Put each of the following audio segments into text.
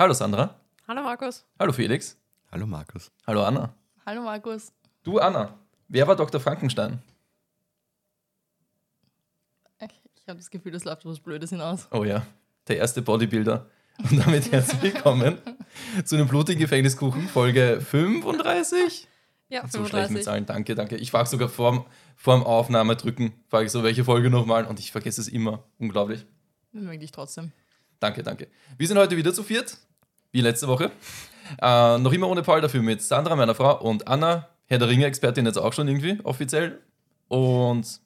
Hallo Sandra. Hallo Markus. Hallo Felix. Hallo Markus. Hallo Anna. Hallo Markus. Du Anna, wer war Dr. Frankenstein? Ich habe das Gefühl, das läuft was Blödes hinaus. Oh ja, der erste Bodybuilder. Und damit herzlich willkommen zu einem blutigen Gefängniskuchen, Folge 35. Ja, So schlecht mit 35. Zahlen, danke, danke. Ich frage sogar vorm, vorm Aufnahme drücken, frage ich so, welche Folge nochmal und ich vergesse es immer. Unglaublich. Wir mögen dich trotzdem. Danke, danke. Wir sind heute wieder zu viert, wie letzte Woche. Äh, noch immer ohne Paul, dafür mit Sandra, meiner Frau, und Anna, Herr der Ringe-Expertin jetzt auch schon irgendwie, offiziell. Und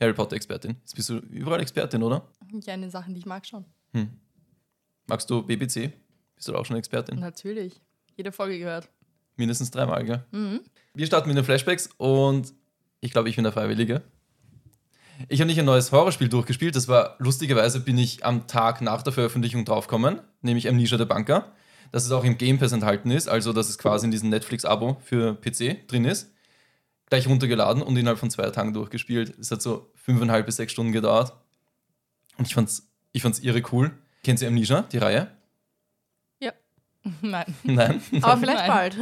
Harry Potter-Expertin. Jetzt bist du überall Expertin, oder? Ja, in den Sachen, die ich mag schon. Magst du BBC? Bist du da auch schon Expertin? Natürlich. Jede Folge gehört. Mindestens dreimal, gell? Wir starten mit den Flashbacks und ich glaube, ich bin der Freiwillige. Ich habe nicht ein neues Horrorspiel durchgespielt, das war lustigerweise bin ich am Tag nach der Veröffentlichung draufgekommen, nämlich Amnesia der Banker, dass es auch im Game Pass enthalten ist, also dass es quasi in diesem Netflix-Abo für PC drin ist. Gleich runtergeladen und innerhalb von zwei Tagen durchgespielt. Es hat so fünfeinhalb bis sechs Stunden gedauert. Und ich fand's, ich fand's irre cool. Kennt ihr Amnesia, die Reihe? Nein. Nein? Aber vielleicht Nein. bald.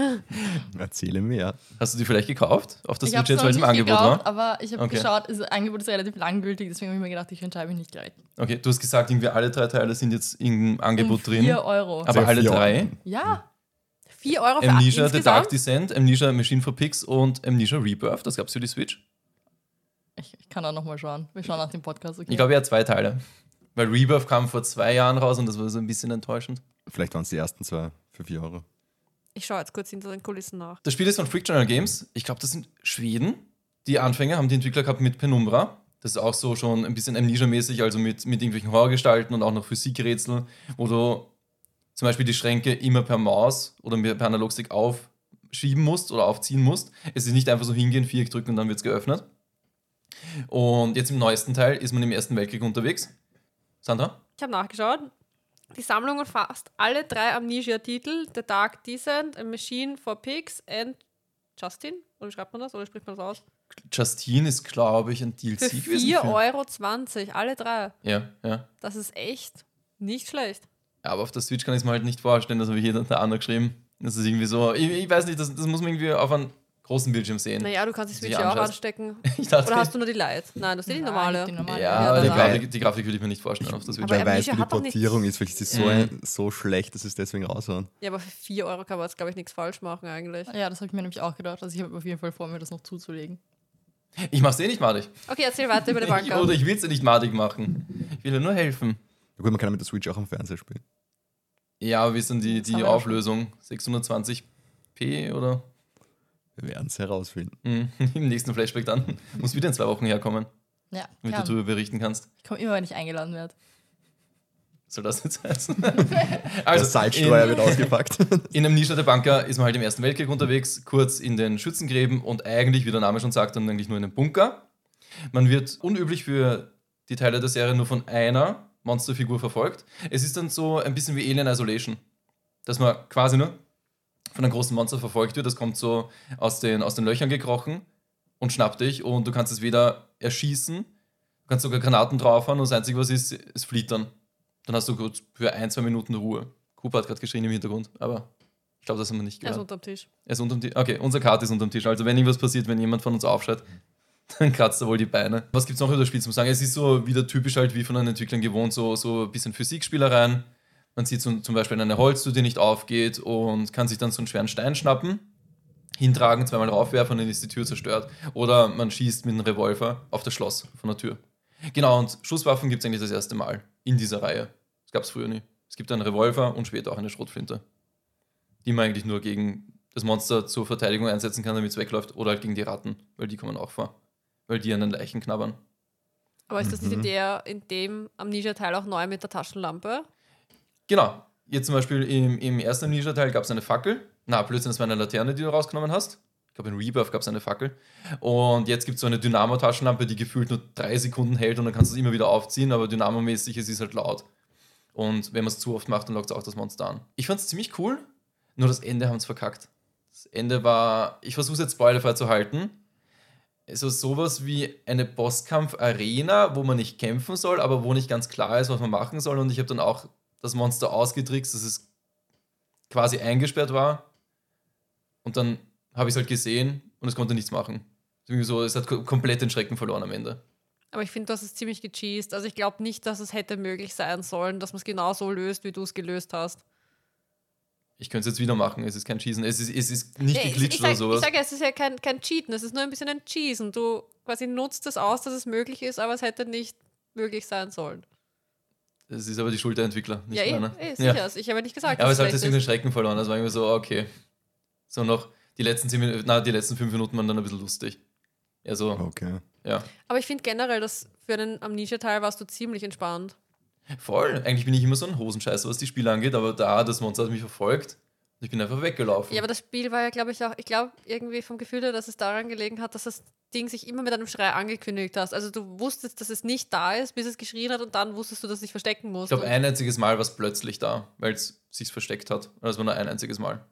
Erzähle mir. Hast du die vielleicht gekauft? Auf das jetzt, weil es im Angebot gekauft, war? aber ich habe Okay. geschaut, das Angebot ist relativ langgültig, deswegen habe ich mir gedacht, ich entscheide mich nicht gleich. Okay, du hast gesagt, irgendwie alle drei Teile sind jetzt im Angebot um drin. 4 Euro. Aber Sehr alle drei? ja. 4 Euro für Amnesia The Dark? Descent, Amnesia Machine for Pigs und Amnesia Rebirth. Das gab es für die Switch. Ich, ich kann auch nochmal schauen. Wir schauen nach dem Podcast. Okay. Ich glaube, er hat zwei Teile. Weil Rebirth kam vor zwei Jahren raus und das war so ein bisschen enttäuschend. Vielleicht waren es die ersten zwei für 4 Euro. Ich schaue jetzt kurz hinter den Kulissen nach. Das Spiel ist von Frictional Games. Ich glaube, das sind Schweden. Die Anfänger haben die Entwickler gehabt mit Penumbra. Das ist auch so schon ein bisschen Amnesia-mäßig, also mit, mit irgendwelchen Horrorgestalten und auch noch Physikrätsel, wo du zum Beispiel die Schränke immer per Maus oder per Analogstick aufschieben musst oder aufziehen musst. Es ist nicht einfach so hingehen, Viereck drücken und dann wird es geöffnet. Und jetzt im neuesten Teil ist man im Ersten Weltkrieg unterwegs. Sandra? Ich habe nachgeschaut. Die Sammlung umfasst alle drei Amnesia-Titel: The Dark Descent, A Machine for Pigs and Justin. Oder schreibt man das? Oder spricht man das aus? Justine ist, glaube ich, ein DLC Für gewesen. 4,20 für- Euro. Alle drei. Ja, ja. Das ist echt nicht schlecht. Ja, aber auf der Switch kann ich es mir halt nicht vorstellen, das habe ich jeder der andere geschrieben. Das ist irgendwie so, ich, ich weiß nicht, das, das muss man irgendwie auf einem großen Bildschirm sehen. Naja, du kannst die Switch ja auch anstecken. Dachte, Oder hast du nur die Lite? Nein, das ist die normale. die normale. ja, Ja, aber die Grafik, die Grafik würde ich mir nicht vorstellen auf der Switch. Aber Wer weiß, wie die Portierung ist. Vielleicht ist sie so, Mhm. so schlecht, dass es deswegen raushauen. Ja, aber für 4 Euro kann man jetzt, glaube ich, nichts falsch machen eigentlich. Ja, das habe ich mir nämlich auch gedacht. Also ich habe auf jeden Fall vor, mir das noch zuzulegen. Ich mache es eh nicht madig. Okay, erzähl weiter über die Banker. oder ich will es nicht madig machen. Ich will ja nur helfen. Ja, gut, man kann ja mit der Switch auch am Fernseher spielen. Ja, aber wie ist denn die, die Auflösung? 620p oder? Wir werden es herausfinden. Hm, Im nächsten Flashback dann. Muss wieder in zwei Wochen herkommen, Ja, damit du darüber berichten kannst. Ich komme immer, wenn ich eingeladen werde. Soll das jetzt heißen? Der also, Salzstreuer in, wird ausgepackt. in Amnesia der Banker ist man halt im Ersten Weltkrieg unterwegs, kurz in den Schützengräben und eigentlich, wie der Name schon sagt, dann eigentlich nur in einem Bunker. Man wird unüblich für die Teile der Serie nur von einer Monsterfigur verfolgt. Es ist dann so ein bisschen wie Alien Isolation, dass man quasi nur von einem großen Monster verfolgt wird. Das kommt so aus den, aus den Löchern gekrochen und schnappt dich und du kannst es weder erschießen, du kannst sogar Granaten draufhauen und das Einzige, was ist, es flieht dann. Dann hast du kurz für ein, zwei Minuten Ruhe. Cooper hat gerade geschrien im Hintergrund, aber ich glaube, das haben wir nicht Er ist gehört. unterm Tisch. Er ist unterm Tisch. Okay, unser Kart ist unterm Tisch. Also wenn irgendwas passiert, wenn jemand von uns aufschreit, dann kratzt er wohl die Beine. Was gibt es noch über das Spiel zu sagen? Es ist so wieder typisch halt wie von den Entwicklern gewohnt, so, so ein bisschen Physikspielereien. Man sieht zum, zum Beispiel eine Holztür, die nicht aufgeht und kann sich dann so einen schweren Stein schnappen, hintragen, zweimal raufwerfen und dann ist die Tür zerstört. Oder man schießt mit einem Revolver auf das Schloss von der Tür. Genau, und Schusswaffen gibt es eigentlich das erste Mal in dieser Reihe. Das gab es früher nie. Es gibt einen Revolver und später auch eine Schrotflinte die man eigentlich nur gegen das Monster zur Verteidigung einsetzen kann, damit es wegläuft, oder halt gegen die Ratten, weil die kommen auch vor. Weil die an den Leichen knabbern. Aber ist das nicht in, Mhm. der, in dem Amnesia-Teil auch neu mit der Taschenlampe? Genau. Jetzt zum Beispiel im, im ersten Amnesia-Teil gab es eine Fackel. Na, plötzlich das war eine Laterne, die du rausgenommen hast. Ich glaube, in Rebirth gab es eine Fackel. Und jetzt gibt es so eine Dynamo-Taschenlampe, die gefühlt nur drei Sekunden hält und dann kannst du es immer wieder aufziehen, aber dynamomäßig, es ist halt laut. Und wenn man es zu oft macht, dann lockt es auch das Monster an. Ich fand es ziemlich cool, nur das Ende haben es verkackt. Das Ende war, ich versuche es jetzt spoilerfrei zu halten. Also sowas wie eine Bosskampf-Arena, wo man nicht kämpfen soll, aber wo nicht ganz klar ist, was man machen soll. Und ich habe dann auch das Monster ausgetrickst, dass es quasi eingesperrt war und dann habe ich es halt gesehen und es konnte nichts machen. So, es hat ko- komplett den Schrecken verloren am Ende. Aber ich finde, das ist ziemlich gecheased. Also ich glaube nicht, dass es hätte möglich sein sollen, dass man es genau so löst, wie du es gelöst hast. Ich könnte es jetzt wieder machen, es ist kein Schießen, es ist, es ist nicht Nee, ich, geglitscht oder sag, ich sowas. sage, es ist ja kein, kein Cheaten, es ist nur ein bisschen ein Cheesen. Du quasi nutzt es aus, dass es möglich ist, aber es hätte nicht möglich sein sollen. Es ist aber die Schuld der Entwickler, nicht ja, eh, meiner. eh, sicher. Ich habe ja nicht gesagt, Aber dass es hat den ist. Schrecken verloren. Das war irgendwie so, okay. So noch die letzten zehn Minuten, na, die letzten fünf Minuten waren dann ein bisschen lustig. Ja, so, Okay. ja. Aber ich finde generell, dass für einen Amnesia-Teil warst du ziemlich entspannt. Voll. Eigentlich bin ich immer so ein Hosenscheißer, was die Spiele angeht, aber da, das Monster hat mich verfolgt. Ich bin einfach weggelaufen. Ja, aber das Spiel war ja, glaube ich, auch, ich glaube irgendwie vom Gefühl her, dass es daran gelegen hat, dass das Ding sich immer mit einem Schrei angekündigt hast. Also du wusstest, dass es nicht da ist, bis es geschrien hat und dann wusstest du, dass es sich verstecken muss. ich glaube, ein einziges Mal war es plötzlich da, weil es sich versteckt hat. Das war nur ein einziges Mal.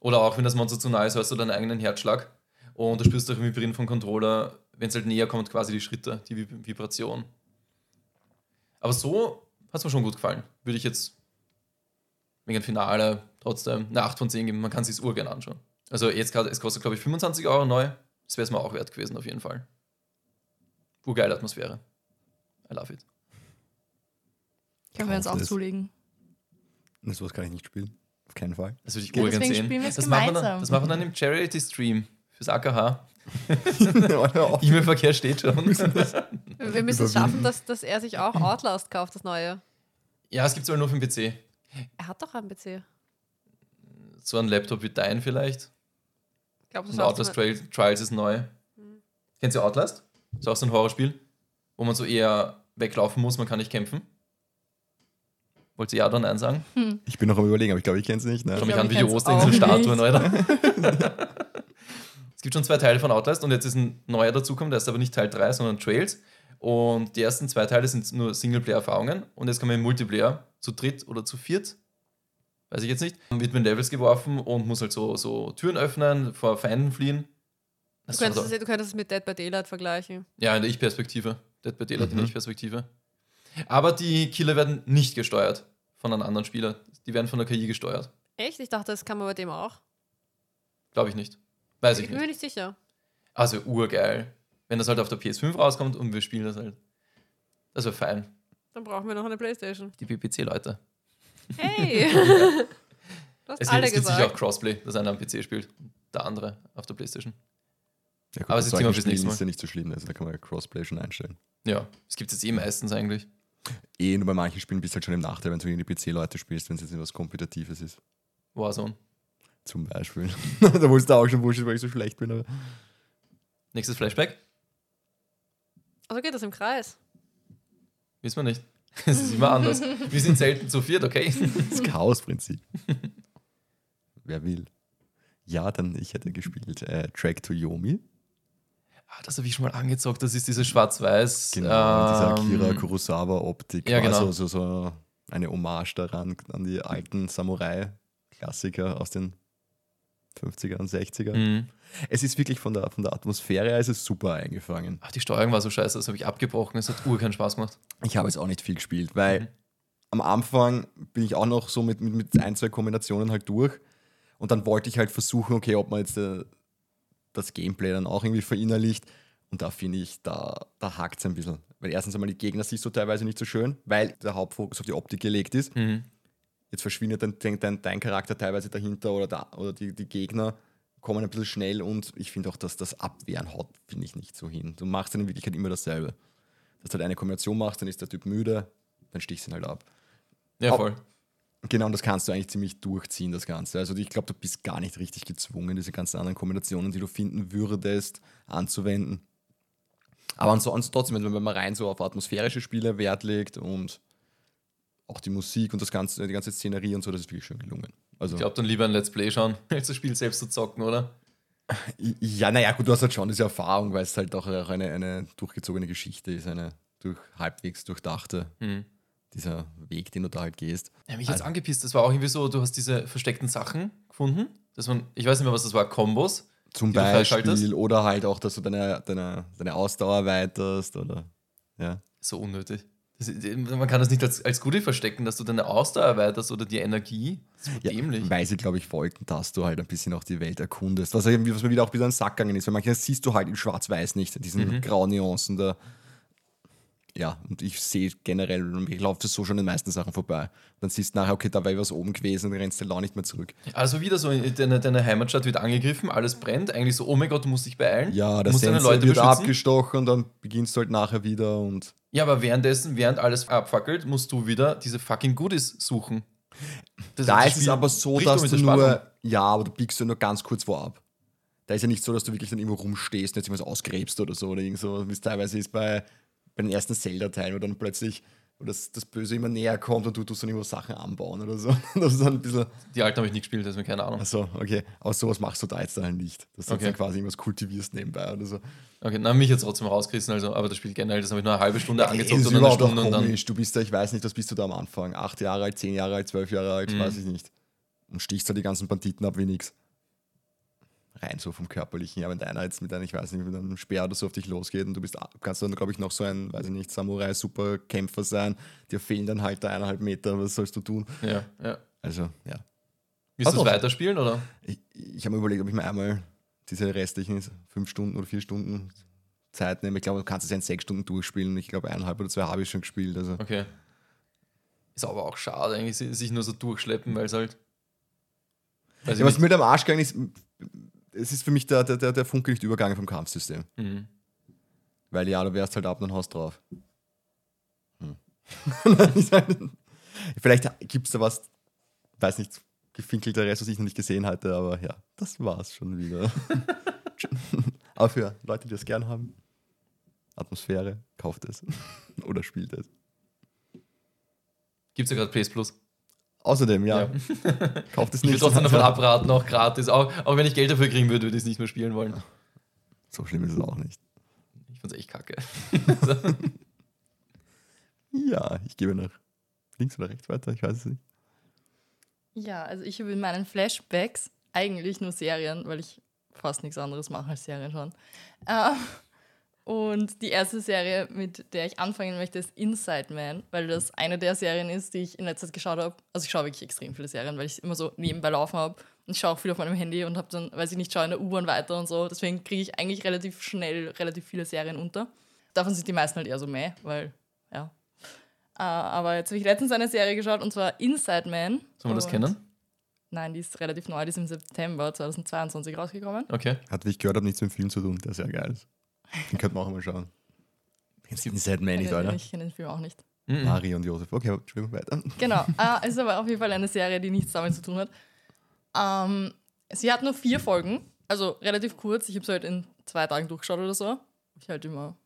Oder auch, wenn das Monster zu nah ist, hörst du deinen eigenen Herzschlag. Und du spürst auch im Vibrieren vom Controller, wenn es halt näher kommt, quasi die Schritte, die Vib- Vibration. Aber so hat es mir schon gut gefallen. Würde ich jetzt wegen dem Finale trotzdem eine 8 von 10 geben. Man kann es sich urgern anschauen. Also jetzt gerade, es kostet glaube ich 25 Euro neu. Das wäre es mir auch wert gewesen, auf jeden Fall. Urgeile Atmosphäre. I love it. Können wir uns auch zulegen. Und sowas kann ich nicht spielen. Auf keinen Fall. Das würde ich Ja, urgern deswegen sehen. spielen wir es Das machen, wir dann, gemeinsam. das machen wir dann im Charity-Stream fürs AKH. E-Mail-Verkehr steht schon. Wir müssen es schaffen, dass, dass er sich auch Outlast kauft, das neue. ja, es gibt es aber nur für den PC. Er hat doch einen PC. So ein Laptop wie dein vielleicht. Ich glaube, Und Outlast Trail, Trials ist neu. Kennst du Outlast? Ist auch so ein Horrorspiel, wo man so eher weglaufen muss, man kann nicht kämpfen. Wollt ihr ja oder nein sagen? Ich bin noch am überlegen, aber ich glaube, ich kenne es nicht. Ne? Schau mich glaub, an, wie ich die auch Alter. es gibt schon zwei Teile von Outlast und jetzt ist ein neuer dazukommen, der ist aber nicht Teil 3, sondern Trails. Und die ersten zwei Teile sind nur Singleplayer-Erfahrungen und jetzt kann man im Multiplayer zu dritt oder zu viert, weiß ich jetzt nicht, wird mit Levels geworfen und muss halt so, so Türen öffnen, vor Feinden fliehen. Du Das ist könntest, so- es, du könntest es mit Dead by Daylight vergleichen. ja, in der Ich-Perspektive. Dead by Daylight in der Mhm. Ich-Perspektive. Aber die Killer werden nicht gesteuert von einem anderen Spieler. Die werden von der KI gesteuert. Echt? Ich dachte, das kann man bei dem auch. Glaube ich nicht. Weiß ich bin mir nicht. nicht sicher. Also urgeil. Wenn das halt auf der PS5 rauskommt und wir spielen das halt. Das wäre fein. Dann brauchen wir noch eine Playstation. Die PPC-Leute. Hey! du hast Es, alle es gibt sicher auch. Crossplay, dass einer am PC spielt, der andere auf der Playstation. Ja, gut, Aber es ist Thema fürs nächste Mal. ist ja nicht so schlimm. Also da kann man ja Crossplay schon einstellen. Ja, es gibt es jetzt eh meistens eigentlich. Eh, nur bei manchen Spielen bist du halt schon im Nachteil, wenn du gegen die PC-Leute spielst, wenn es jetzt etwas Kompetitives ist. Warzone. Zum Beispiel. da du auch schon wurscht, weil ich so schlecht bin. Aber Nächstes Flashback? Also geht das im Kreis. Wissen wir nicht. Es ist immer anders. Wir sind selten zu viert, okay? das Chaos-Prinzip. Wer will? Ja, dann ich hätte gespielt äh, Track to Yomi. Ah, das habe ich schon mal angezockt. Das ist dieses Schwarz-Weiß. Genau, dieser ähm, Akira Kurosawa-Optik. ja, genau. So, so, so eine Hommage daran, an die alten Samurai-Klassiker aus den 50er und 60er. Mhm. Es ist wirklich von der, von der Atmosphäre her ist es super eingefangen. Ach, die Steuerung war so scheiße, das habe ich abgebrochen. Es hat ur keinen Spaß gemacht. Ich habe jetzt auch nicht viel gespielt, weil Mhm. am Anfang bin ich auch noch so mit, mit, mit ein, zwei Kombinationen halt durch. Und dann wollte ich halt versuchen, okay, ob man jetzt äh, das Gameplay dann auch irgendwie verinnerlicht. Und da finde ich, da, da hakt es ein bisschen. Weil erstens einmal die Gegner siehst du teilweise nicht so schön, weil der Hauptfokus auf die Optik gelegt ist. Mhm. Jetzt verschwindet dein, dein, dein, Charakter teilweise dahinter oder, da, oder die, die Gegner kommen ein bisschen schnell und ich finde auch, dass das Abwehren haut, finde ich nicht so hin. Du machst dann in Wirklichkeit immer dasselbe. Dass du halt eine Kombination machst, dann ist der Typ müde, dann stichst du ihn halt ab. Ja, voll. Genau, und das kannst du eigentlich ziemlich durchziehen, das Ganze. Also ich glaube, du bist gar nicht richtig gezwungen, diese ganzen anderen Kombinationen, die du finden würdest, anzuwenden. Aber ansonsten trotzdem, wenn man rein so auf atmosphärische Spiele Wert legt und auch die Musik und das ganze, die ganze Szenerie und so, das ist wirklich schön gelungen. Also, Ich glaube, dann lieber ein Let's Play schauen, als das Spiel selbst zu zocken, oder? ja, naja, gut, du hast halt schon diese Erfahrung, weil es halt auch eine, eine durchgezogene Geschichte ist, eine durch, halbwegs durchdachte, Mhm. dieser Weg, den du da halt gehst. Ja, mich jetzt Also- angepisst. Das war auch irgendwie so, du hast diese versteckten Sachen gefunden. Dass man, ich weiß nicht mehr, was das war, Kombos. Zum? Beispiel, oder halt auch, dass du deine, deine, deine Ausdauer erweiterst oder ja. So unnötig. Das, man kann das nicht als, als Goodie verstecken, dass du deine Ausdauer erweiterst oder die Energie. Das ist Ja, dämlich. weil sie, glaube ich, wollten, dass du halt ein bisschen auch die Welt erkundest. Was, irgendwie, was mir wieder auch wieder an den Sack gegangen ist, weil manchmal siehst du halt in Schwarz-Weiß nicht, diesen Mhm. grauen Nuancen da. Ja, und ich sehe generell, ich laufe so schon den meisten Sachen vorbei. Dann siehst du nachher, okay, da wäre was oben gewesen und dann rennst du auch nicht mehr zurück. Also wieder so, deine, deine Heimatstadt wird angegriffen, alles brennt. Eigentlich so, oh mein Gott, du musst dich beeilen. Ja, Leute wird beschützen. abgestochen und dann beginnst du halt nachher wieder und Ja, aber währenddessen, während alles abfackelt, musst du wieder diese fucking Goodies suchen. Das Da das ist es aber so, dass du nur, Spannung. ja, aber du biegst ja nur ganz kurz vorab. Da ist ja nicht so, dass du wirklich dann irgendwo rumstehst und jetzt irgendwas ausgräbst oder so oder irgend so, wie es teilweise ist bei, bei den ersten Zelda-Teilen, wo dann plötzlich wo das, das Böse immer näher kommt und du tust dann irgendwo Sachen anbauen oder so. Das ist dann ein bisschen, Die alten habe ich nicht gespielt, deswegen keine Ahnung. achso, okay, aber sowas machst du da jetzt dann nicht. Dass du Okay. dann quasi irgendwas kultivierst nebenbei oder so. Okay, na, mich jetzt trotzdem rausgerissen, also, aber das Spiel generell, das habe ich nur eine halbe Stunde ist oder eine Stunde und dann. Du bist da, ich weiß nicht, was bist du da am Anfang? Acht Jahre alt, zehn Jahre alt, zwölf Jahre alt, Mhm. weiß ich nicht. Und stichst da die ganzen Banditen ab wie nix. Rein so vom Körperlichen. Ja, wenn deiner jetzt mit einem, ich weiß nicht, mit einem Speer oder so auf dich losgeht und du bist, kannst dann, glaube ich, noch so ein, weiß ich nicht, Samurai-Superkämpfer sein. Dir fehlen dann halt da eineinhalb Meter, was sollst du tun? Ja, ja. Also, ja. Willst du es weiterspielen oder? Ich, ich habe mir überlegt, ob ich mir einmal diese restlichen fünf Stunden oder vier Stunden Zeit nehme. Ich glaube, du kannst es ja in sechs Stunden durchspielen. Ich glaube, eineinhalb oder zwei habe ich schon gespielt. Also. Okay. Ist aber auch schade, eigentlich, si- sich nur so durchschleppen, weil es halt. Weiß Ja, was mit am Arsch gegangen ist, es ist für mich der, der, der, Funke nicht übergangen vom Kampfsystem. Mhm. Weil ja, du wärst halt ab und haust drauf. Hm. Vielleicht gibt es da was, weiß nicht, gefinkelteres, was ich noch nicht gesehen hatte, aber ja, das war's schon wieder. aber für Leute, die das gern haben, Atmosphäre, kauft es. Oder spielt es. Gibt es ja gerade PS Plus. Außerdem, ja, kauft es Ich würde nicht. trotzdem davon abraten, auch gratis. Auch, auch wenn ich Geld dafür kriegen würde, würde ich es nicht mehr spielen wollen. So schlimm ist es auch nicht. Ich fand's echt kacke. Ja, ich gebe nach links oder rechts weiter, ich weiß es nicht. Ja, also ich habe in meinen Flashbacks eigentlich nur Serien, weil ich fast nichts anderes mache als Serien schauen. Äh, und die erste Serie, mit der ich anfangen möchte, ist Inside Man, weil das eine der Serien ist, die ich in letzter Zeit geschaut habe. Also ich schaue wirklich extrem viele Serien, weil ich immer so nebenbei laufen habe. Und ich schaue auch viel auf meinem Handy und habe dann, weiß ich nicht, schaue in der U-Bahn weiter und so. Deswegen kriege ich eigentlich relativ schnell relativ viele Serien unter. Davon sind die meisten halt eher so meh, weil, ja. Äh, aber jetzt habe ich letztens eine Serie geschaut und zwar Inside Man. Sollen wir das kennen? Nein, die ist relativ neu, die ist im September 2022 rausgekommen. Okay. Hat, wie ich gehört habe, nichts mit dem Film zu tun, der sehr geil ist. Den könnten wir auch mal schauen. Du Inside Man nicht, Ich kenne Alter? ich kenne den Film auch nicht. Mhm. Mari und Josef. Okay, spielen wir weiter. Genau, äh, es ist aber auf jeden Fall eine Serie, die nichts damit zu tun hat. Ähm, sie hat nur vier Folgen, also relativ kurz. Ich habe sie halt in zwei Tagen durchgeschaut oder so. Ich halt immer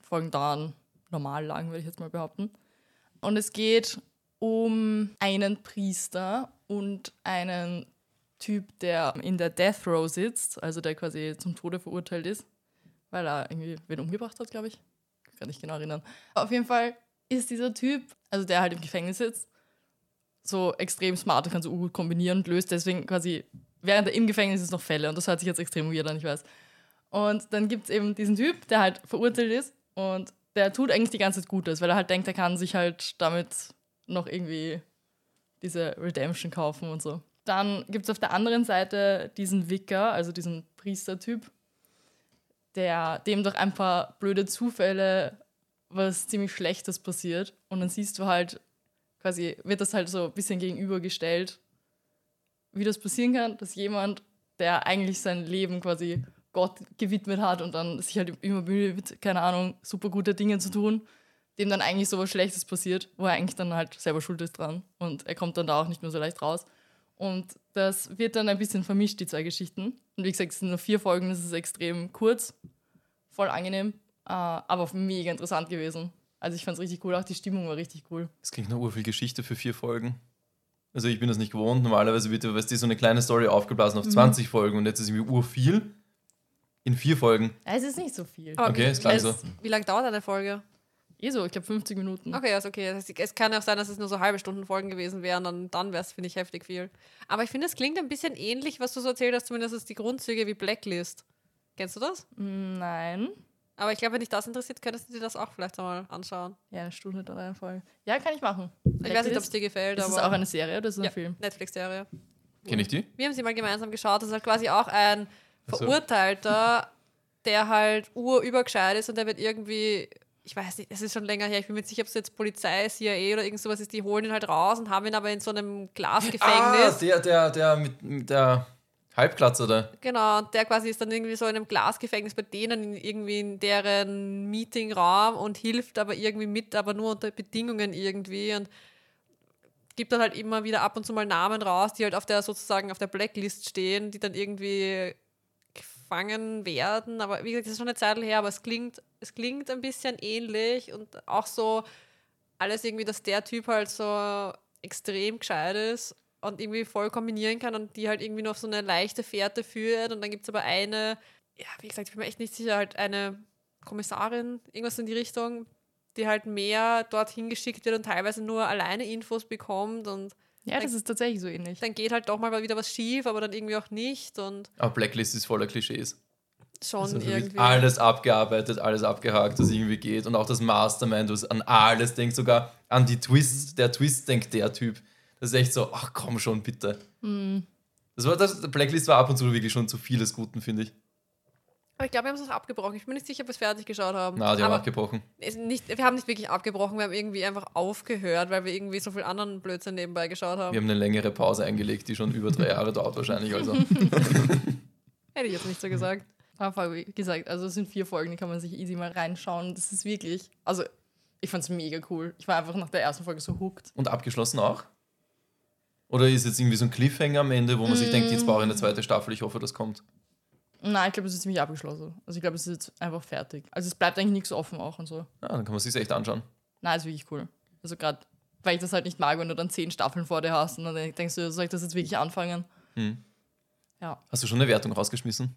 Folgen dauern normal lang, würde ich jetzt mal behaupten. Und es geht um einen Priester und einen Typ, der in der Death Row sitzt, also der quasi zum Tode verurteilt ist, weil er irgendwie wen umgebracht hat, glaube ich. Kann ich genau erinnern. Auf jeden Fall ist dieser Typ, also der halt im Gefängnis sitzt, so extrem smart und kann so gut kombinieren und löst deswegen quasi, während er im Gefängnis ist, noch Fälle. Und das hört sich jetzt extrem weird an, ich weiß. Und dann gibt es eben diesen Typ, der halt verurteilt ist und der tut eigentlich die ganze Zeit Gutes, weil er halt denkt, er kann sich halt damit noch irgendwie diese Redemption kaufen und so. Dann gibt es auf der anderen Seite diesen Vicar, also diesen Priestertyp, der dem durch ein paar blöde Zufälle was ziemlich Schlechtes passiert. Und dann siehst du halt, quasi, wird das halt so ein bisschen gegenübergestellt, wie das passieren kann, dass jemand, der eigentlich sein Leben quasi Gott gewidmet hat und dann sich halt immer bemüht, keine Ahnung, super gute Dinge zu tun, dem dann eigentlich so was Schlechtes passiert, wo er eigentlich dann halt selber schuld ist dran. Und er kommt dann da auch nicht mehr so leicht raus. Und das wird dann ein bisschen vermischt, die zwei Geschichten. Und wie gesagt, es sind nur vier Folgen, das ist extrem kurz, voll angenehm, äh, aber mega interessant gewesen. Also ich fand es richtig cool, auch die Stimmung war richtig cool. Das klingt nach urviel Geschichte für vier Folgen. Also ich bin das nicht gewohnt. Normalerweise wird ja, weißt du, so eine kleine Story aufgeblasen Mhm. auf 20 Folgen und jetzt ist irgendwie urviel. In vier Folgen. Es ist nicht so viel. Aber Okay, wie, ist klar es- so. wie lange dauert eine Folge? Eh so, ich glaube 50 Minuten. Okay, ist okay. Das heißt, Es kann auch sein, dass es nur so halbe Stunden Folgen gewesen wären, dann, dann wäre es, finde ich, heftig viel. Aber ich finde, es klingt ein bisschen ähnlich, was du so erzählt hast, zumindest ist die Grundzüge wie Blacklist. Kennst du das? Nein. Aber ich glaube, wenn dich das interessiert, könntest du dir das auch vielleicht einmal anschauen. Ja, eine Stunde oder eine Folge. Ja, kann ich machen. Ich weiß nicht, ob es dir gefällt, Ist es aber auch eine Serie oder ist es ja, ein Film? Netflix-Serie. Kenne ich die? Wir haben sie mal gemeinsam geschaut. Das ist halt quasi auch ein. Verurteilter, der halt urübergescheit ist und der wird irgendwie, ich weiß nicht, es ist schon länger her, ich bin mir nicht sicher, ob es jetzt Polizei, CIA oder irgend sowas ist, die holen ihn halt raus und haben ihn aber in so einem Ah, Glasgefängnis. der, der, der mit, mit der Halbglatze da. Genau, und der quasi ist dann irgendwie so in einem Glasgefängnis bei denen irgendwie in deren Meetingraum und hilft aber irgendwie mit, aber nur unter Bedingungen irgendwie und gibt dann halt immer wieder ab und zu mal Namen raus, die halt auf der sozusagen auf der Blacklist stehen, die dann irgendwie gefangen werden. Aber wie gesagt, das ist schon eine Zeit her, aber es klingt, es klingt ein bisschen ähnlich und auch so alles irgendwie, dass der Typ halt so extrem gescheit ist und irgendwie voll kombinieren kann und die halt irgendwie noch so eine leichte Fährte führt. Und dann gibt es aber eine, ja, wie gesagt, ich bin mir echt nicht sicher, halt eine Kommissarin, irgendwas in die Richtung, die halt mehr dorthin geschickt wird und teilweise nur alleine Infos bekommt und Ja, das ist tatsächlich so ähnlich. dann geht halt doch mal wieder was schief, aber dann irgendwie auch nicht und Aber Blacklist ist voller Klischees. schon Also irgendwie. alles abgearbeitet, alles abgehakt, was irgendwie geht. Und auch das Mastermind, was an alles denkt, sogar an die Twists. Der Twist denkt der Typ. Das ist echt so, ach komm schon, bitte. Das war, das, Blacklist war ab und zu wirklich schon zu vieles Guten, finde ich. Aber ich glaube, wir haben es auch abgebrochen. Ich bin nicht sicher, ob wir es fertig geschaut haben. Na, die haben abgebrochen. nicht, wir haben nicht wirklich abgebrochen, wir haben irgendwie einfach aufgehört, weil wir irgendwie so viel anderen Blödsinn nebenbei geschaut haben. Wir haben eine längere Pause eingelegt, die schon über drei Jahre dauert wahrscheinlich. Also. Hätte ich jetzt nicht so gesagt. Aber wie gesagt, also es sind vier Folgen, die kann man sich easy mal reinschauen. Das ist wirklich, also ich fand es mega cool. Ich war einfach nach der ersten Folge so hooked. Und abgeschlossen auch? Oder ist jetzt irgendwie so ein Cliffhanger am Ende, wo man sich denkt, jetzt brauche ich eine zweite Staffel, ich hoffe, das kommt. Nein, ich glaube, es ist ziemlich abgeschlossen. Also ich glaube, es ist jetzt einfach fertig. Also es bleibt eigentlich nichts offen auch und so. Ja, dann kann man sich echt anschauen. Nein, ist wirklich cool. Also gerade, weil ich das halt nicht mag, wenn du dann zehn Staffeln vor dir hast und dann denkst du, soll ich das jetzt wirklich anfangen? Hm. Ja, Hast du schon eine Wertung rausgeschmissen?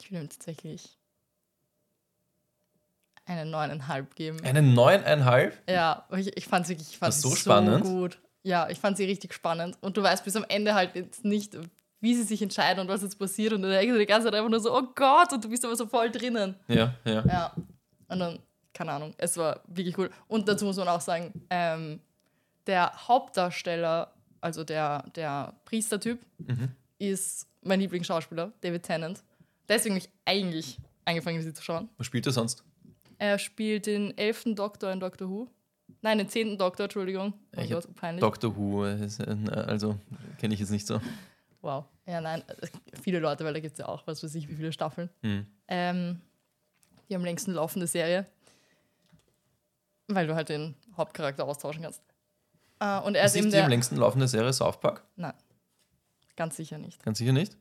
ich will ihm tatsächlich eine neuneinhalb geben. Eine neuneinhalb? Ja, ich, ich fand es wirklich ich sie so spannend. gut. Ja, ich fand sie richtig spannend. Und du weißt bis am Ende halt jetzt nicht, wie sie sich entscheiden und was jetzt passiert. Und dann denkst du die ganze Zeit einfach nur so, oh Gott, und du bist aber so voll drinnen. Ja, ja. Ja. Und dann, keine Ahnung, es war wirklich cool. Und dazu muss man auch sagen, ähm, der Hauptdarsteller, also der, der Priestertyp, Mhm. ist mein Lieblingsschauspieler, David Tennant. Deswegen habe ich eigentlich angefangen, sie zu schauen. Was spielt er sonst? Er spielt den elften Doktor in Doctor Who. Nein, den zehnten Doktor, Entschuldigung. Oh Gott, peinlich. Doctor Who, äh, äh, also kenne ich jetzt nicht so. Wow. Ja, nein, viele Leute, weil da gibt es ja auch, was weiß ich, wie viele Staffeln. Hm. Ähm, die am längsten laufende Serie. Weil du halt den Hauptcharakter austauschen kannst. Äh, und er Ist ist eben die am längsten laufende Serie South Park? Nein, ganz sicher nicht. Ganz sicher nicht.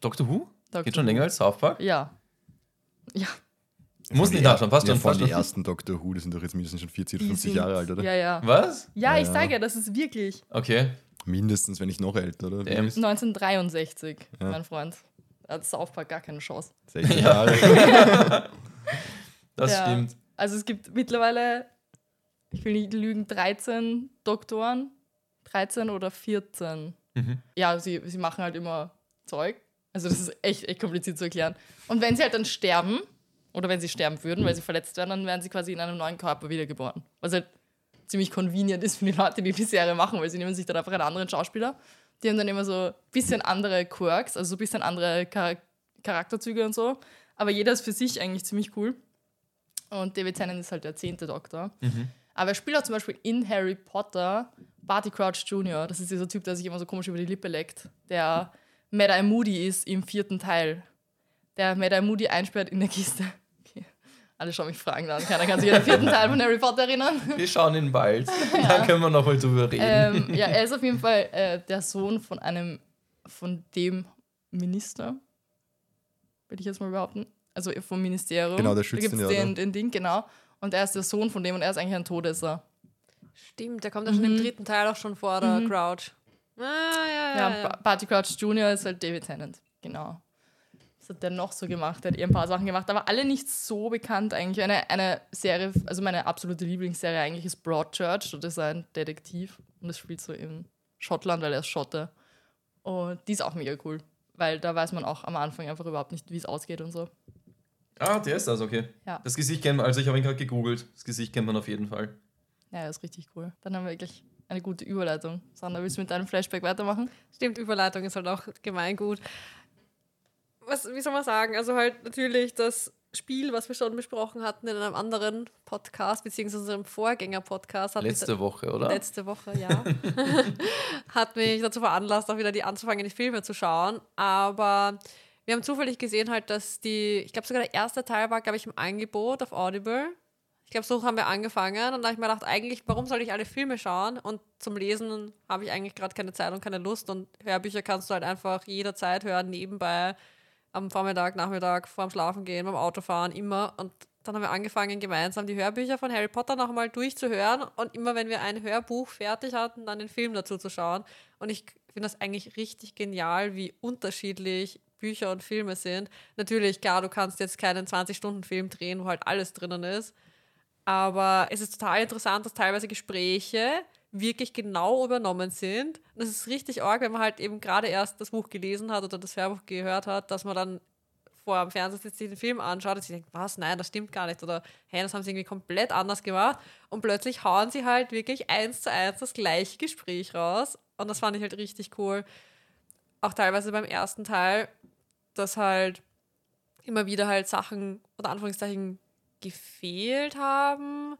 Doctor Who? Doctor Geht schon Who. länger als South Park? Ja. Ja. Muss nicht nachschauen, passt ja, schon, passt die schon. ersten Doctor Who, die sind doch jetzt mindestens schon 40 oder die 50 sind- Jahre alt, oder? Ja, ja. Was? Ja, ich Ja. sage ja, das ist wirklich Okay. Mindestens, wenn nicht noch älter, oder? Damn. 1963, Ja. mein Freund. Da hat South Park gar keine Chance. 60 Ja. Jahre. Das Ja. stimmt. Also es gibt mittlerweile, ich will nicht lügen, 13 Doktoren. 13 oder 14. Mhm. Ja, sie, sie machen halt immer Zeug. Also das ist echt, echt kompliziert zu erklären. Und wenn sie halt dann sterben, oder wenn sie sterben würden, weil sie verletzt werden, dann werden sie quasi in einem neuen Körper wiedergeboren. Was halt ziemlich convenient ist für die Leute, die die Serie machen, weil sie nehmen sich dann einfach einen anderen Schauspieler. Die haben dann immer so ein bisschen andere Quirks, also so ein bisschen andere Char Charakterzüge und so. Aber jeder ist für sich eigentlich ziemlich cool. Und David Tennant ist halt der zehnte Doktor. Aber er spielt auch zum Beispiel in Harry Potter Barty Crouch Jr. Das ist dieser Typ, der sich immer so komisch über die Lippe leckt. Der Mad-Eye Moody ist im vierten Teil. Der Mad-Eye Moody einsperrt in der Kiste. Alle schauen mich fragen an. Keiner kann sich an den vierten Teil von Harry Potter erinnern. Wir schauen ihn bald. Da können wir noch mal drüber reden. ähm, ja, er ist auf jeden Fall äh, der Sohn von einem, von dem Minister, will ich jetzt mal behaupten. Also vom Ministerium. Genau, der Da schützt gibt's ihn ja, den, den Ding, genau. Und er ist der Sohn von dem und er ist eigentlich ein Todesser. Stimmt, der kommt ja schon im dritten Teil auch schon vor, der Crouch. Ah, ja, ja, Ja, ja. Ba- Barty Crouch Jr. ist halt David Tennant. Genau. Was hat der noch so gemacht? Er hat eh ein paar Sachen gemacht, aber alle nicht so bekannt eigentlich. Eine, eine Serie, also meine absolute Lieblingsserie eigentlich ist Broadchurch. Das ist ein Detektiv und das spielt so in Schottland, weil er ist Schotte. Und die ist auch mega cool, weil da weiß man auch am Anfang einfach überhaupt nicht, wie es ausgeht und so. Ah, der ist das, okay. Ja. Das Gesicht kennt man, also ich habe ihn gerade gegoogelt. Das Gesicht kennt man auf jeden Fall. Ja, das ist richtig cool. Dann haben wir wirklich eine gute Überleitung. Sandra, willst du mit deinem Flashback weitermachen? Stimmt, Überleitung ist halt auch gemeingut. Was, wie soll man sagen? Also halt natürlich das Spiel, was wir schon besprochen hatten in einem anderen Podcast, beziehungsweise unserem Vorgänger-Podcast. Letzte Woche, oder? Letzte Woche, ja. hat mich dazu veranlasst, auch wieder die anzufangen, die Filme zu schauen. Aber wir haben zufällig gesehen halt, dass die, ich glaube sogar der erste Teil war, glaube ich, im Angebot auf Audible. Ich glaube, so haben wir angefangen und da habe ich mir gedacht, eigentlich, warum soll ich alle Filme schauen? Und zum Lesen habe ich eigentlich gerade keine Zeit und keine Lust und Hörbücher kannst du halt einfach jederzeit hören, nebenbei, am Vormittag, Nachmittag, vorm Schlafen gehen, beim Autofahren, immer. Und dann haben wir angefangen, gemeinsam die Hörbücher von Harry Potter nochmal durchzuhören und immer, wenn wir ein Hörbuch fertig hatten, dann den Film dazu zu schauen. Und ich finde das eigentlich richtig genial, wie unterschiedlich Bücher und Filme sind. Natürlich, klar, du kannst jetzt keinen 20-Stunden-Film drehen, wo halt alles drinnen ist. Aber es ist total interessant, dass teilweise Gespräche wirklich genau übernommen sind. Und es ist richtig arg, wenn man halt eben gerade erst das Buch gelesen hat oder das Hörbuch gehört hat, dass man dann vor dem Fernseher sitzt, den Film anschaut und sich denkt, was, nein, das stimmt gar nicht. Oder hey, das haben sie irgendwie komplett anders gemacht. Und plötzlich hauen sie halt wirklich eins zu eins das gleiche Gespräch raus. Und das fand ich halt richtig cool. Auch teilweise beim ersten Teil, dass halt immer wieder halt Sachen, unter Anführungszeichen, gefehlt haben.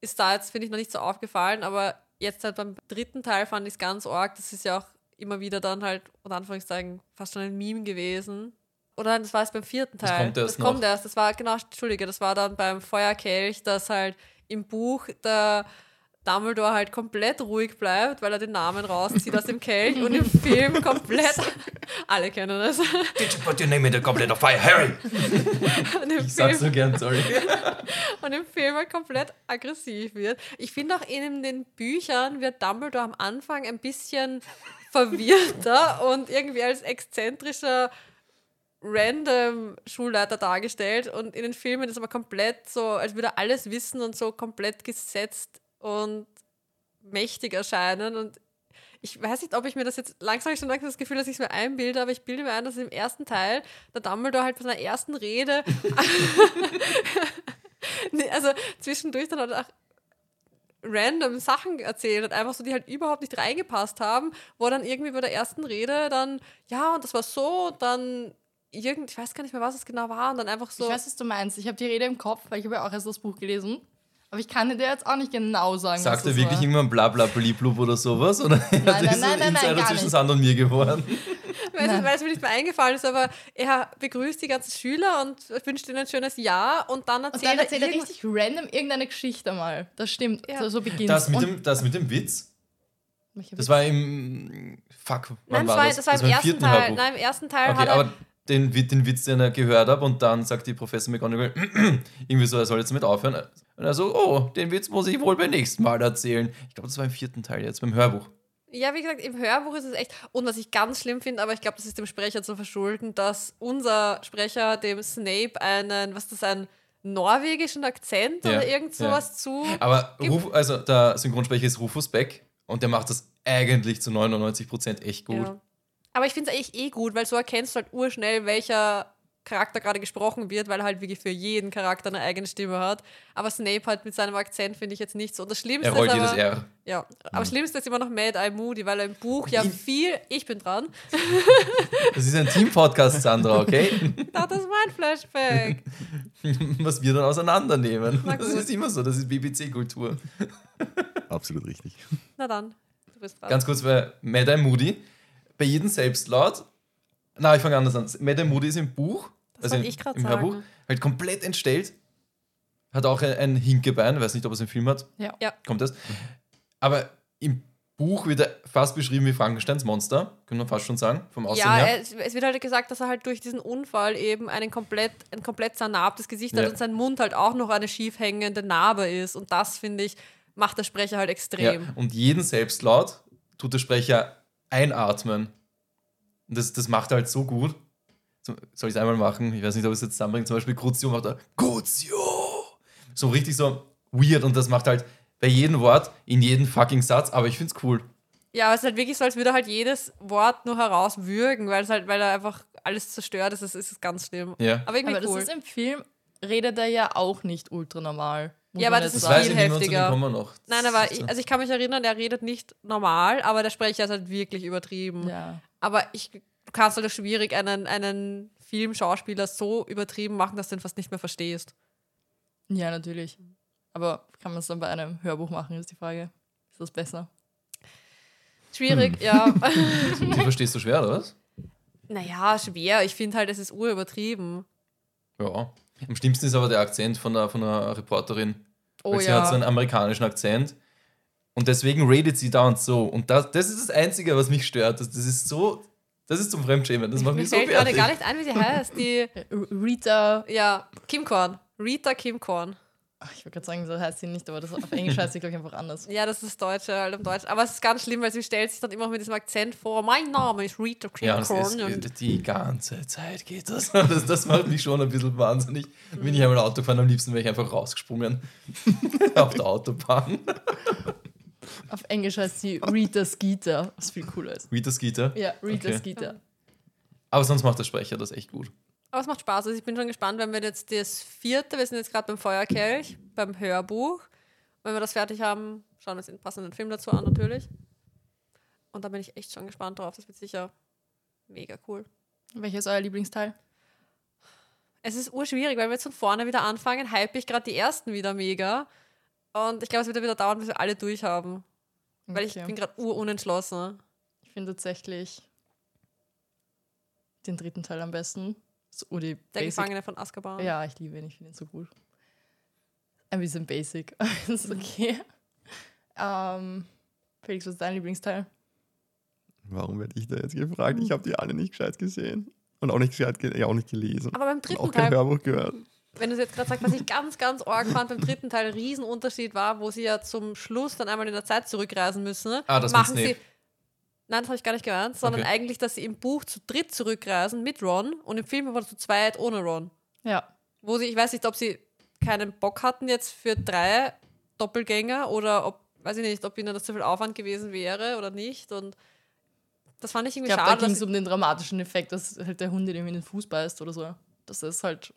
Ist da jetzt, finde ich, noch nicht so aufgefallen, aber jetzt halt beim dritten Teil fand ich es ganz arg. Das ist ja auch immer wieder dann halt, unter Anführungszeichen, fast schon ein Meme gewesen. Oder das war es beim vierten Das Teil. kommt erst das kommt noch. erst. Das war, genau, Entschuldige, das war dann beim Feuerkelch, dass halt im Buch der Dumbledore halt komplett ruhig bleibt, weil er den Namen rauszieht aus dem Kelch und im Film komplett. Alle kennen das. Did you put your name in the goblet of fire, Harry? Und im Ich sag's Film so gern, sorry. und im Film halt komplett aggressiv wird. Ich finde auch in den Büchern wird Dumbledore am Anfang ein bisschen verwirrter und irgendwie als exzentrischer random Schulleiter dargestellt und in den Filmen ist aber komplett so, als würde er alles wissen und so komplett gesetzt und mächtig erscheinen und ich weiß nicht, ob ich mir das jetzt langsam schon langsam das Gefühl, dass ich es mir einbilde, aber ich bilde mir ein, dass im ersten Teil der Dumbledore halt bei seiner ersten Rede also zwischendurch dann halt auch random Sachen erzählt hat, einfach so, die halt überhaupt nicht reingepasst haben, wo dann irgendwie bei der ersten Rede dann, ja, und das war so, dann irgend, ich weiß gar nicht mehr, was es genau war, und dann einfach so. Ich weiß, was du meinst. Ich habe die Rede im Kopf, weil ich habe ja auch erst das Buch gelesen. Aber ich kann dir jetzt auch nicht genau sagen, Sagt was er das wirklich war. irgendwann bla bla bliblub oder sowas? Oder nein, nein, nein, nein, nein, Insider gar zwischen nicht. Sand und mir geworden? weil, es, weil es mir nicht mehr eingefallen ist, aber er begrüßt die ganzen Schüler und wünscht ihnen ein schönes Jahr und dann Und erzählt dann erzählt er irgendwas- richtig random irgendeine Geschichte mal. Das stimmt. Ja. So, so beginnt Das mit, dem, das mit dem Witz, das war im. Fuck, wann Nein, das war war, das? das war im ersten vierten Teil. Hörbuch. Nein, im ersten Teil Okay, hat er. Den, den Witz, den er gehört hat, und dann sagt die Professor McGonagall irgendwie so, er soll jetzt damit aufhören. Und er so, oh, den Witz muss ich wohl beim nächsten Mal erzählen. Ich glaube, das war im vierten Teil jetzt, beim Hörbuch. Ja, wie gesagt, im Hörbuch ist es echt. Und was ich ganz schlimm finde, aber ich glaube, das ist dem Sprecher zu verschulden, dass unser Sprecher dem Snape einen, was ist das, einen norwegischen Akzent Ja, oder irgend ja. sowas zu. Aber Ruf, also der Synchronsprecher ist Rufus Beck und der macht das eigentlich zu 99% echt gut. Ja. Aber ich finde es eigentlich eh gut, weil so erkennst du halt urschnell, welcher Charakter gerade gesprochen wird, weil er halt wirklich für jeden Charakter eine eigene Stimme hat. Aber Snape halt mit seinem Akzent finde ich jetzt nicht so. Und das Schlimmste Er rollt ist jedes aber, R. Ja, aber Schlimmste ist immer noch Mad Eye Moody, weil er im Buch ja viel, ich bin dran, Das ist ein Team-Podcast, Sandra, okay? das ist mein Flashback. Was wir dann auseinandernehmen. Na Das ist immer so, das ist BBC-Kultur. Absolut richtig. Na dann, du bist dran. Ganz kurz, weil Mad Eye Moody, bei jedem Selbstlaut, na, ich fange anders an. Mad Eye Moody ist im Buch, Das also im, ich im sagen. Hörbuch, halt komplett entstellt. Hat auch ein, ein Hinkebein, weiß nicht, ob er es im Film hat. Ja. Ja. Kommt das. Aber im Buch wird er fast beschrieben wie Frankensteins Monster, können wir fast schon sagen, vom Aussehen Ja, her. es, es wird halt gesagt, dass er halt durch diesen Unfall eben einen komplett, ein komplett zernarbtes Gesicht hat Ja. und sein Mund halt auch noch eine schief hängende Narbe ist. Und das, finde ich, macht der Sprecher halt Ja, extrem. und jeden Selbstlaut tut der Sprecher einatmen. Und das, das macht er halt so gut. So, soll ich es einmal machen? Ich weiß nicht, ob ich es jetzt zusammenbringt. Zum Beispiel Crucio macht er Crucio. So richtig so weird. Und das macht halt bei jedem Wort, in jedem fucking Satz. Aber ich finde es cool. Ja, aber es ist halt wirklich so, als würde er halt jedes Wort nur herauswürgen, weil es halt, weil er einfach alles zerstört ist, ist es ganz schlimm. Ja. Aber irgendwie Aber das cool. ist im Film, redet er ja auch nicht ultra normal. Ja, aber das ist Das viel heftiger. kommen wir noch. Nein, aber ich, so. also ich kann mich erinnern, der redet nicht normal, aber der Sprecher ist halt wirklich übertrieben. Ja. Aber ich, du kannst halt schwierig einen, einen Filmschauspieler so übertrieben machen, dass du ihn fast nicht mehr verstehst. ja, natürlich. Aber kann man es dann bei einem Hörbuch machen, ist die Frage. Ist das besser? Schwierig, Hm. ja. Die verstehst du schwer, oder was? naja, schwer. Ich finde halt, es ist urübertrieben. Ja. Am schlimmsten ist aber der Akzent von der, von der Reporterin. Oh weil sie hat so einen amerikanischen Akzent. Und deswegen redet sie dauernd so. Und das, das ist das Einzige, was mich stört. Das, das ist so, das ist zum Fremdschämen. Das macht Mir mich so fällt gerade fertig. gar nicht ein, wie sie heißt. Die, Rita, ja, Kim Korn. Rita Kim Korn. Ach, ich wollte gerade sagen, so heißt sie nicht, aber das auf Englisch heißt sie, glaube ich, einfach anders. Ja, das ist das Deutsche, halt im Deutsch. Aber es ist ganz schlimm, weil sie stellt sich dann immer mit diesem Akzent vor. Mein Name ist Rita Kim Ja, ist, und die ganze Zeit geht das. das. Das macht mich schon ein bisschen wahnsinnig. Bin ich einmal Auto gefahren, am liebsten wäre ich einfach rausgesprungen. Auf der Autobahn. Auf Englisch heißt sie Rita Skeeter, was viel cooler ist. Rita Skeeter. Ja, Rita Okay. Skeeter. Aber sonst macht der Sprecher das echt gut. Aber es macht Spaß. Also ich bin schon gespannt, wenn wir jetzt das vierte, wir sind jetzt gerade beim Feuerkelch, beim Hörbuch. Wenn wir das fertig haben, schauen wir uns den passenden Film dazu an natürlich. Und da bin ich echt schon gespannt drauf. Das wird sicher mega cool. Welcher ist euer Lieblingsteil? Es ist urschwierig, weil wir jetzt von vorne wieder anfangen, hype ich gerade die ersten wieder mega. Und ich glaube, es wird wieder dauern, bis wir alle durch haben. Weil ich Okay. bin gerade urunentschlossen. Ich finde tatsächlich den dritten Teil am besten. So, oh, Der Basic. Gefangene von Azkaban. Ja, ich liebe ihn, ich finde ihn so gut. Ein bisschen basic, ist okay. Ähm, Felix, was ist dein Lieblingsteil? Warum werde ich da jetzt gefragt? Ich habe die alle nicht gescheit gesehen. Und auch nicht gescheit ge ja, auch nicht gelesen. Aber beim Und dritten auch kein Teil, Hörbuch gehört. wenn du es jetzt gerade sagst, was ich ganz, ganz arg fand, beim dritten Teil ein Riesenunterschied war, wo sie ja zum Schluss dann einmal in der Zeit zurückreisen müssen. Ah, das machen sie. Nein, das habe ich gar nicht gemeint, sondern Okay. eigentlich, dass sie im Buch zu dritt zurückreisen mit Ron und im Film aber zu zweit ohne Ron. Ja, Wo sie, ich weiß nicht, ob sie keinen Bock hatten jetzt für drei Doppelgänger oder ob, weiß ich nicht, ob ihnen das zu viel Aufwand gewesen wäre oder nicht. Und das fand ich ich irgendwie glaube, da schade. ging dass es um den dramatischen Effekt, dass halt der Hund in den Fuß beißt oder so. Dass es halt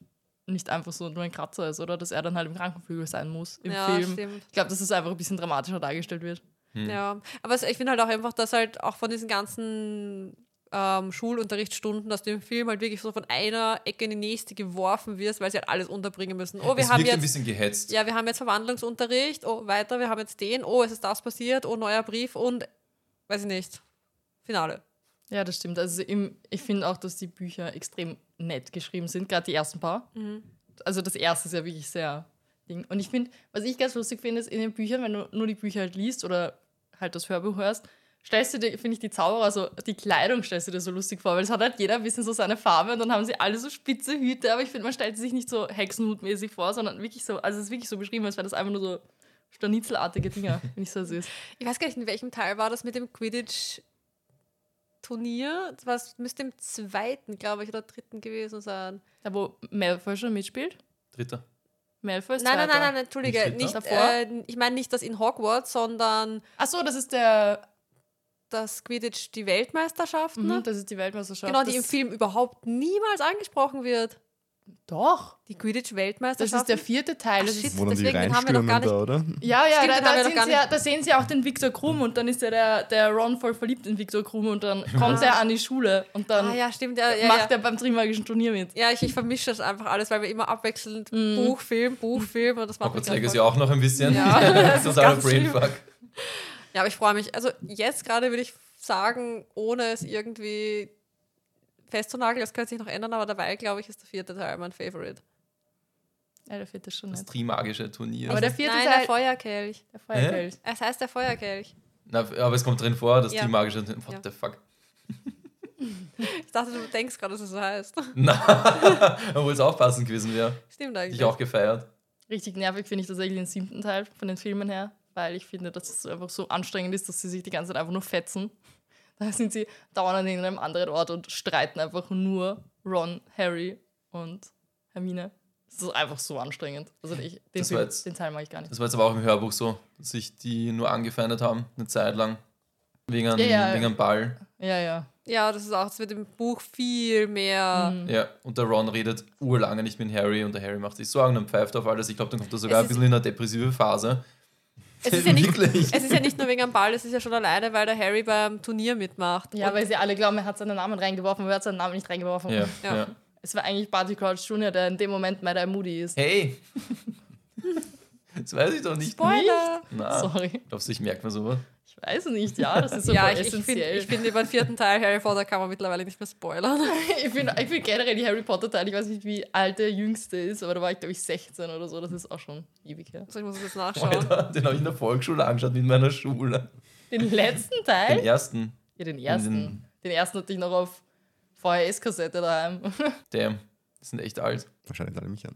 nicht einfach so nur ein Kratzer ist oder dass er dann halt im Krankenflügel sein muss im ja, Film. stimmt. Ich glaube, dass es einfach ein bisschen dramatischer dargestellt wird. Ja, aber ich finde halt auch einfach, dass halt auch von diesen ganzen ähm, Schulunterrichtsstunden, dass du im Film halt wirklich so von einer Ecke in die nächste geworfen wirst, weil sie halt alles unterbringen müssen. Oh, wir es haben wirkt ein jetzt, bisschen gehetzt. ja, wir haben jetzt Verwandlungsunterricht, oh, weiter, wir haben jetzt den, oh, es ist das passiert, oh, neuer Brief und, weiß ich nicht, Finale. Ja, das stimmt. Also im, ich finde auch, dass die Bücher extrem nett geschrieben sind, gerade die ersten paar. Also das erste ist ja wirklich sehr Ding. Und ich finde, was ich ganz lustig finde, ist in den Büchern, wenn du nur die Bücher halt liest oder halt das Hörbuch hörst, stellst du dir, finde ich, die Zauberer, also die Kleidung stellst du dir so lustig vor, weil es hat halt jeder ein bisschen so seine Farbe und dann haben sie alle so spitze Hüte, aber ich finde, man stellt sie sich nicht so hexenhutmäßig vor, sondern wirklich so, also es ist wirklich so beschrieben, als wäre das einfach nur so Scharnitzelartige Dinger. Finde ich so süß. Ich weiß gar nicht, in welchem Teil war das mit dem Quidditch-Turnier? Das müsste im zweiten, glaube ich, oder dritten gewesen sein. Da, wo Malfoy schon mitspielt. Dritter. Malfoy ist Nein, nein, nein, nein, Entschuldige. Nicht Nicht, Davor? äh, ich meine nicht das in Hogwarts, sondern Ach so, das ist der, das Quidditch die Weltmeisterschaften. mhm, das ist die Weltmeisterschaft. Genau, die im Film überhaupt niemals angesprochen wird. Doch. Die Quidditch Das ist der vierte Teil. Ach, Das shit. ist, Wo dann die Deswegen haben wir noch reinstürmen gar nicht- da, oder? ja, ja, Stimmt, da, da, sehen sie ja, da sehen sie auch den Viktor Krumm und dann ist ja der, der Ron voll verliebt in Viktor Krumm und dann kommt er an die Schule und dann ah ja, stimmt. Ja, ja, macht ja. er beim Trimagischen Turnier mit. ja ich, ich vermische das einfach alles, weil wir immer abwechselnd Mhm. Buch, Film, Buch, Film und das macht mich Legacy einfach- auch noch ein bisschen. Ja, das ist Totaler. Brainfuck. Ja, aber ich freue mich. Also jetzt gerade würde ich sagen, ohne es irgendwie festzunageln, das könnte sich noch ändern, aber dabei, glaube ich, ist der vierte Teil mein Favorite. Ja, der vierte ist schon Das nett. Trimagische Turnier. Aber der vierte Nein, Teil, der Feuerkelch. der Feuerkelch. Es heißt der Feuerkelch. Na, aber es kommt drin vor, das Ja. Trimagische Turnier. What Ja. the fuck? Ich dachte, du denkst gerade, dass es so heißt. Na, obwohl es auch passend gewesen wäre. Stimmt eigentlich. Ich auch gefeiert. Richtig nervig finde ich tatsächlich den siebten Teil von den Filmen her, weil ich finde, dass es einfach so anstrengend ist, dass sie sich die ganze Zeit einfach nur fetzen. Da sind sie dauernd an irgendeinem anderen Ort und streiten einfach nur Ron, Harry und Hermine. Das ist einfach so anstrengend. Also ich, den, Das Film, jetzt- den Teil mag ich gar nicht. Das war jetzt aber auch im Hörbuch so, dass sich die nur angefeindet haben, eine Zeit lang. Wegen einem, Ja, ja. wegen einem Ball. Ja, ja. Ja, das ist auch, es wird im Buch viel mehr. Ja, und der Ron redet urlange nicht mit Harry und der Harry macht sich Sorgen und pfeift auf alles. Ich glaube, dann kommt er sogar Es ein bisschen in eine depressive Phase. Es ist, ja nicht, es ist ja nicht nur wegen am Ball, es ist ja schon alleine, weil der Harry beim Turnier mitmacht. Ja, Und weil sie alle glauben, er hat seinen Namen reingeworfen, aber er hat seinen Namen nicht reingeworfen. Ja, Ja. ja. Es war eigentlich Barty Crouch Jr., der in dem Moment Mad Moody ist. Hey! das weiß ich doch nicht. Spoiler! Na, Sorry. glaubst du, ich merke mir sowas? Ich weiß es nicht, ja, das ist so ja, ich, ich finde, essentiell. ich find, über den vierten Teil Harry Potter kann man mittlerweile nicht mehr spoilern. Ich finde ich find generell die Harry Potter-Teile, ich weiß nicht, wie alt der jüngste ist, aber da war ich, glaube ich, 16 oder so. Das ist auch schon ewig her. Also ich muss es jetzt nachschauen. Alter, den habe ich in der Volksschule angeschaut mit meiner Schule. Den letzten Den Teil? ersten. Ja, den ersten. Den- Den ersten hatte ich noch auf VHS-Kassette daheim. Damn. Die sind echt alt. Wahrscheinlich alle mich an.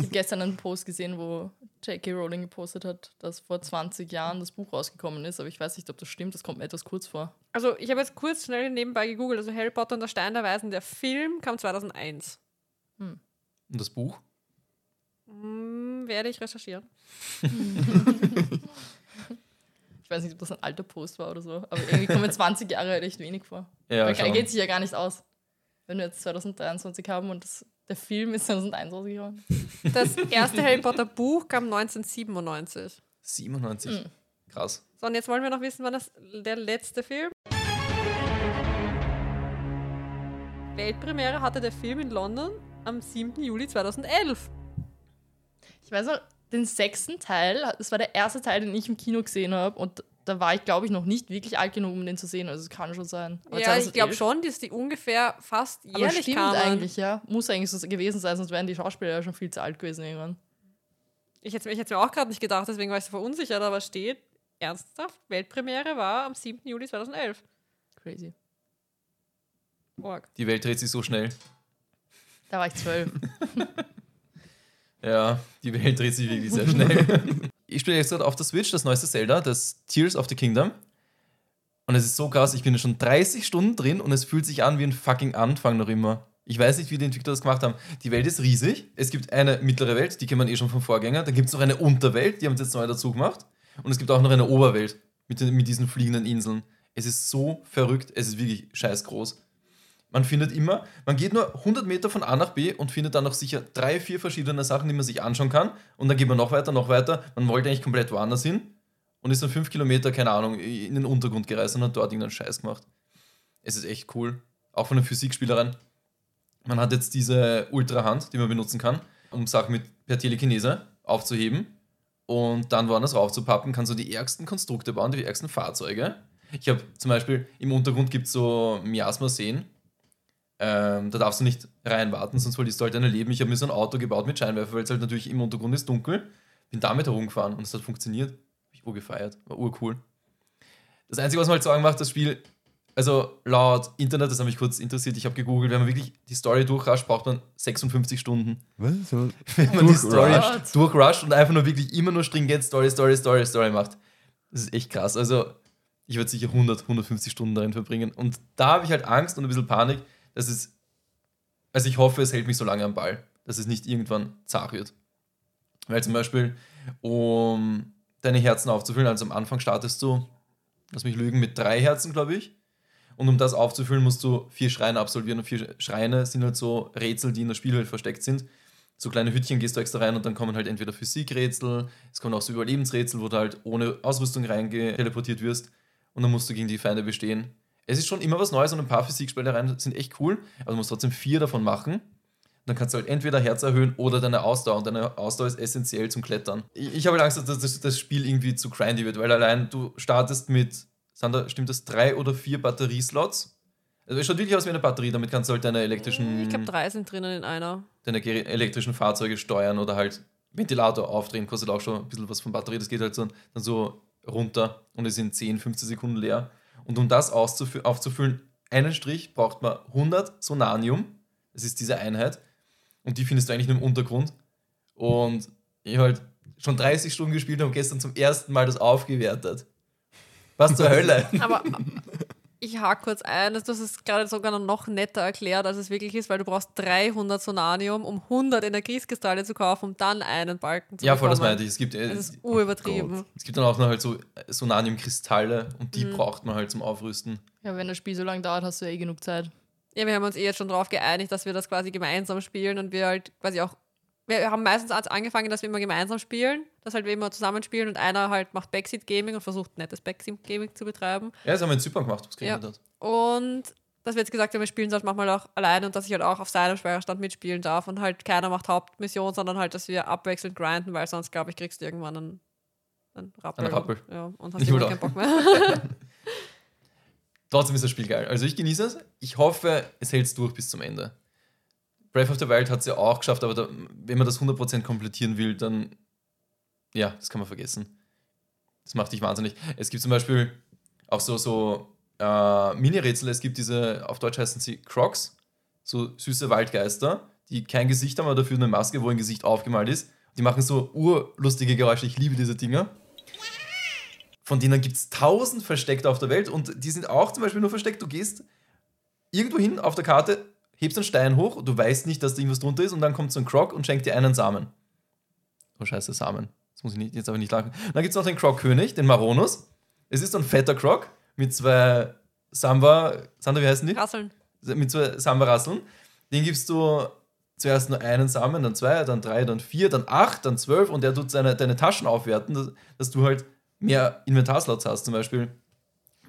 Ich habe gestern einen Post gesehen, wo J.K. Rowling gepostet hat, dass vor 20 Jahren das Buch rausgekommen ist, aber ich weiß nicht, ob das stimmt, das kommt mir etwas kurz vor. Also ich habe jetzt kurz schnell nebenbei gegoogelt. Also Harry Potter und der Stein der Weisen, der Film kam 2001. Und das Buch? Hm, werde ich recherchieren. Ich weiß nicht, ob das ein alter Post war oder so, aber irgendwie kommen mir 20 Jahre halt echt wenig vor. Ja, geht sich ja gar nicht aus. Wenn wir jetzt 2023 haben und das, der Film ist 2001 rausgekommen. Das erste Harry Potter Buch kam 1997. 97. Hm. Krass. So, und jetzt wollen wir noch wissen, wann das der letzte Film. Weltpremiere hatte der Film in London am 7. Juli 2011. Ich weiß noch, den sechsten Teil, das war der erste Teil, den ich im Kino gesehen habe und da war ich, glaube ich, noch nicht wirklich alt genug, um den zu sehen. Also es kann schon sein. Aber ja, ich glaube 2011 schon, dass die ungefähr fast Aber jährlich stimmt kamen. eigentlich, ja. Muss eigentlich so gewesen sein, sonst wären die Schauspieler ja schon viel zu alt gewesen irgendwann. Ich hätte es mir auch gerade nicht gedacht, deswegen war ich so verunsichert, aber steht ernsthaft, Weltpremiere war am 7. Juli 2011. Crazy. Org. Die Welt dreht sich so schnell. Da war ich zwölf. Ja, die Welt dreht sich wirklich sehr schnell. ich spiele jetzt gerade auf der Switch das neueste Zelda, das Tears of the Kingdom. Und es ist so krass, ich bin schon 30 Stunden drin und es fühlt sich an wie ein fucking Anfang noch immer. Ich weiß nicht, wie die Entwickler das gemacht haben. Die Welt ist riesig. Es gibt eine mittlere Welt, die kennt man eh schon vom Vorgänger. Dann gibt es noch eine Unterwelt, die haben sie jetzt neu dazu gemacht. Und es gibt auch noch eine Oberwelt mit, den, mit diesen fliegenden Inseln. Es ist so verrückt, es ist wirklich scheiß groß. Man findet immer, man geht nur 100 Meter von A nach B und findet dann noch sicher drei, vier verschiedene Sachen, die man sich anschauen kann. Und dann geht man noch weiter, noch weiter. Man wollte eigentlich komplett woanders hin und ist dann fünf Kilometer, keine Ahnung, in den Untergrund gereist und hat dort irgendeinen Scheiß gemacht. Es ist echt cool. Auch von den Physikspielern. Man hat jetzt diese Ultra-Hand, die man benutzen kann, um Sachen mit per Telekinese aufzuheben und dann woanders raufzupappen, kann so die ärgsten Konstrukte bauen, die ärgsten Fahrzeuge. Ich habe zum Beispiel im Untergrund gibt es so Miasma-Seen. Ähm, da darfst du nicht reinwarten, sonst verlierst du halt deine Leben. Ich habe mir so ein Auto gebaut mit Scheinwerfer, weil es halt natürlich im Untergrund ist dunkel. Bin damit herumgefahren und es hat funktioniert. Hab ich urgefeiert. War urcool. Das Einzige, was man halt sagen macht, das Spiel, also laut Internet, das hat mich kurz interessiert, ich habe gegoogelt, wenn man wirklich die Story durchrascht, braucht man 56 Stunden. Was? Wenn man die Story durchrusht und einfach nur wirklich immer nur stringent Story, Story, Story, Story macht. Das ist echt krass. Also, ich würde sicher 100, 150 Stunden darin verbringen. Und da habe ich halt Angst und ein bisschen Panik, dass es. Also, ich hoffe, es hält mich so lange am Ball, dass es nicht irgendwann zart wird. Weil zum Beispiel, um deine Herzen aufzufüllen, also am Anfang startest du, lass mich lügen, mit drei Herzen, glaube ich. Und um das aufzufüllen, musst du vier Schreine absolvieren. Und vier Schreine sind halt so Rätsel, die in der Spielwelt versteckt sind. So kleine Hütchen gehst du extra rein und dann kommen halt entweder Physikrätsel, es kommen auch so Überlebensrätsel, wo du halt ohne Ausrüstung reingeteleportiert wirst. Und dann musst du gegen die Feinde bestehen. Es ist schon immer was Neues und ein paar Physikspielereien sind echt cool, aber du musst trotzdem vier davon machen. Dann kannst du halt entweder Herz erhöhen oder deine Ausdauer. Und deine Ausdauer ist essentiell zum Klettern. Ich, ich habe halt Angst, dass das, Spiel irgendwie zu grindy wird, weil allein du startest mit, Sander, stimmt das, drei oder vier Batterieslots? Also es schaut wirklich aus wie eine Batterie, damit kannst du halt deine elektrischen, Ich glaube, drei sind drinnen in einer. deine elektrischen Fahrzeuge steuern oder halt Ventilator aufdrehen, kostet auch schon ein bisschen was von Batterie. Das geht halt so, dann so runter und es sind 10, 15 Sekunden leer. Und um das aufzufüllen, einen Strich braucht man 100 Sonanium. Das ist diese Einheit. Und die findest du eigentlich nur im Untergrund. Und ich habe halt schon 30 Stunden gespielt und gestern zum ersten Mal das aufgewertet. Was zur Hölle? Aber Ich hake kurz ein, dass du es gerade sogar noch netter erklärt, als es wirklich ist, weil du brauchst 300 Sonanium, um 100 Energieskristalle zu kaufen, um dann einen Balken zu Ja, voll, das meinte ich. Es gibt, äh, Das ist urübertrieben. es gibt dann auch noch halt so Sonanium-Kristalle und Mhm. die braucht man halt zum Aufrüsten. Ja, wenn das Spiel so lange dauert, hast du ja eh genug Zeit. Ja, wir haben uns eh jetzt schon darauf geeinigt, dass wir das quasi gemeinsam spielen und wir halt quasi auch. Wir haben meistens angefangen, dass wir immer gemeinsam spielen, dass halt wir immer zusammen spielen und einer halt macht Backseat Gaming und versucht nettes Backseat Gaming zu betreiben. Ja, das haben wir in Zypern gemacht, was kriegen Ja. wir dort? Und dass wir jetzt gesagt haben, wir spielen es halt manchmal auch alleine und dass ich halt auch auf seinem Speicherstand mitspielen darf und halt keiner macht Hauptmission, sondern halt, dass wir abwechselnd grinden, weil sonst, glaube ich, kriegst du irgendwann einen, einen Rappel. Einen Rappel. Ja, und hast will keinen Bock mehr. Trotzdem ist das Spiel geil. Also ich genieße es. Ich hoffe, es hält es durch bis zum Ende. Breath of the Wild hat es ja auch geschafft, aber da, wenn man das 100% komplettieren will, dann ja, das kann man vergessen. Das macht dich wahnsinnig. Es gibt zum Beispiel auch so, so äh, Mini-Rätsel. Es gibt diese, auf Deutsch heißen sie Crocs, so süße Waldgeister, die kein Gesicht haben, aber dafür eine Maske, wo ein Gesicht aufgemalt ist. Die machen so urlustige Geräusche. Ich liebe diese Dinger. Von denen gibt es tausend versteckt auf der Welt und die sind auch zum Beispiel nur versteckt. Du gehst irgendwo hin auf der Karte, hebst einen Stein hoch, du weißt nicht, dass da irgendwas drunter ist und dann kommt so ein Croc und schenkt dir einen Samen. Oh scheiße, Samen. Das muss ich nicht, jetzt aber nicht lachen. Dann gibt es noch den Croc-König, den Maronus. Es ist so ein fetter Croc mit zwei Samba, Sander, wie heißen die? Rasseln. mit zwei Samba-Rasseln. Den gibst du zuerst nur einen Samen, dann zwei, dann drei, dann vier, dann acht, dann zwölf und der tut seine, deine Taschen aufwerten, dass, dass du halt mehr Inventarslots hast. Zum Beispiel,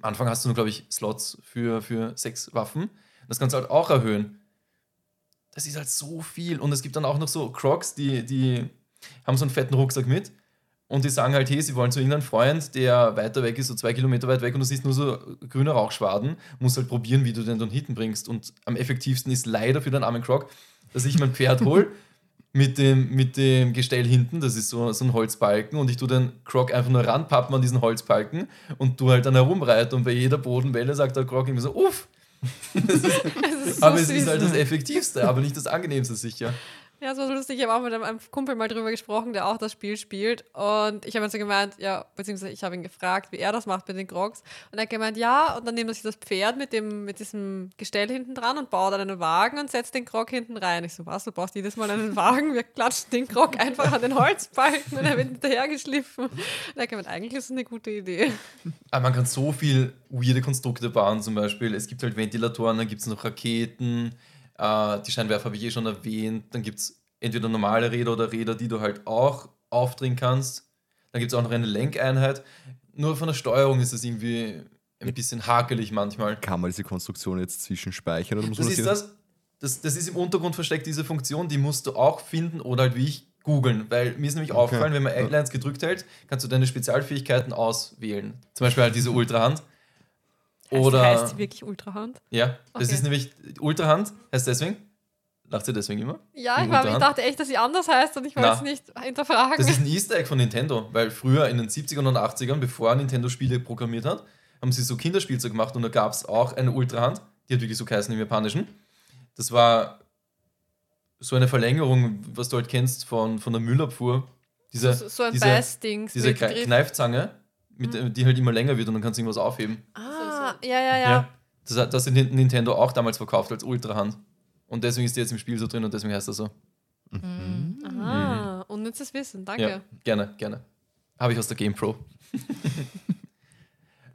am Anfang hast du nur, glaube ich, Slots für, für sechs Waffen. Das kannst du halt auch erhöhen. Das ist halt so viel. Und es gibt dann auch noch so Crocs, die, die haben so einen fetten Rucksack mit. Und die sagen halt, hey, sie wollen zu irgendeinem Freund, der weiter weg ist, so zwei Kilometer weit weg, und du siehst nur so grüne Rauchschwaden, musst halt probieren, wie du den dann hitten bringst. Und am effektivsten ist leider für den armen Croc, dass ich mein Pferd hole mit dem, mit dem Gestell hinten, das ist so, so ein Holzbalken, und ich tue den Croc einfach nur ranpappen an diesen Holzbalken und du halt dann herumreiten. Und bei jeder Bodenwelle sagt der Croc irgendwie so, uff. Ist so aber es süß. ist halt das Effektivste, aber nicht das Angenehmste sicher. Ja, so lustig. Ich habe auch mit einem, Kumpel mal drüber gesprochen, der auch das Spiel spielt. Und ich habe ihn so gemeint, ja, beziehungsweise ich habe ihn gefragt, wie er das macht mit den Crocs. Und er hat gemeint, ja, und dann nimmt er sich das Pferd mit, dem, mit diesem Gestell hinten dran und baut dann einen Wagen und setzt den Croc hinten rein. Ich so, was, du brauchst jedes Mal einen Wagen? Wir klatschen den Croc einfach an den Holzbalken und er wird hinterhergeschliffen. Und er hat gemeint, eigentlich ist das eine gute Idee. Aber man kann so viel weirde Konstrukte bauen, zum Beispiel. Es gibt halt Ventilatoren, dann gibt es noch Raketen, äh, die Scheinwerfer habe ich eh schon erwähnt. Dann gibt es entweder normale Räder oder Räder, die du halt auch aufdrehen kannst. Dann gibt es auch noch eine Lenkeinheit. Nur von der Steuerung ist es irgendwie ein bisschen hakelig manchmal. Kann man diese Konstruktion jetzt zwischenspeichern oder muss man Das ist das, das, das ist im Untergrund versteckt, diese Funktion, die musst du auch finden oder halt wie ich googeln, weil mir ist nämlich aufgefallen, wenn man A-Lines gedrückt hält, kannst du deine Spezialfähigkeiten auswählen. Zum Beispiel halt diese Ultrahand. Oder, Heißt, heißt sie wirklich Ultrahand? ja, das Okay. ist nämlich, Ultrahand heißt deswegen, lacht sie deswegen immer? Ja, ich, war, ich dachte echt, dass sie anders heißt und ich wollte es nicht hinterfragen. Das ist ein Easter Egg von Nintendo, weil früher in den 70ern und 80ern, bevor Nintendo Spiele programmiert hat, haben sie so Kinderspielzeug gemacht und da gab es auch eine Ultrahand, die hat wirklich so geheißen im Japanischen. Das war so eine Verlängerung, was du halt kennst von, von der Müllabfuhr. Diese, so, so ein diese, Beißding. diese. Kneifzange, mit, äh, die halt immer länger wird und dann kannst du irgendwas aufheben. Ah, ja, ja, ja. Das hat das hat Nintendo auch damals verkauft als Ultrahand. Und deswegen ist die jetzt im Spiel so drin und deswegen heißt das so. Ah, unnützes Wissen, danke. Ja, gerne, gerne. Habe ich aus der GamePro.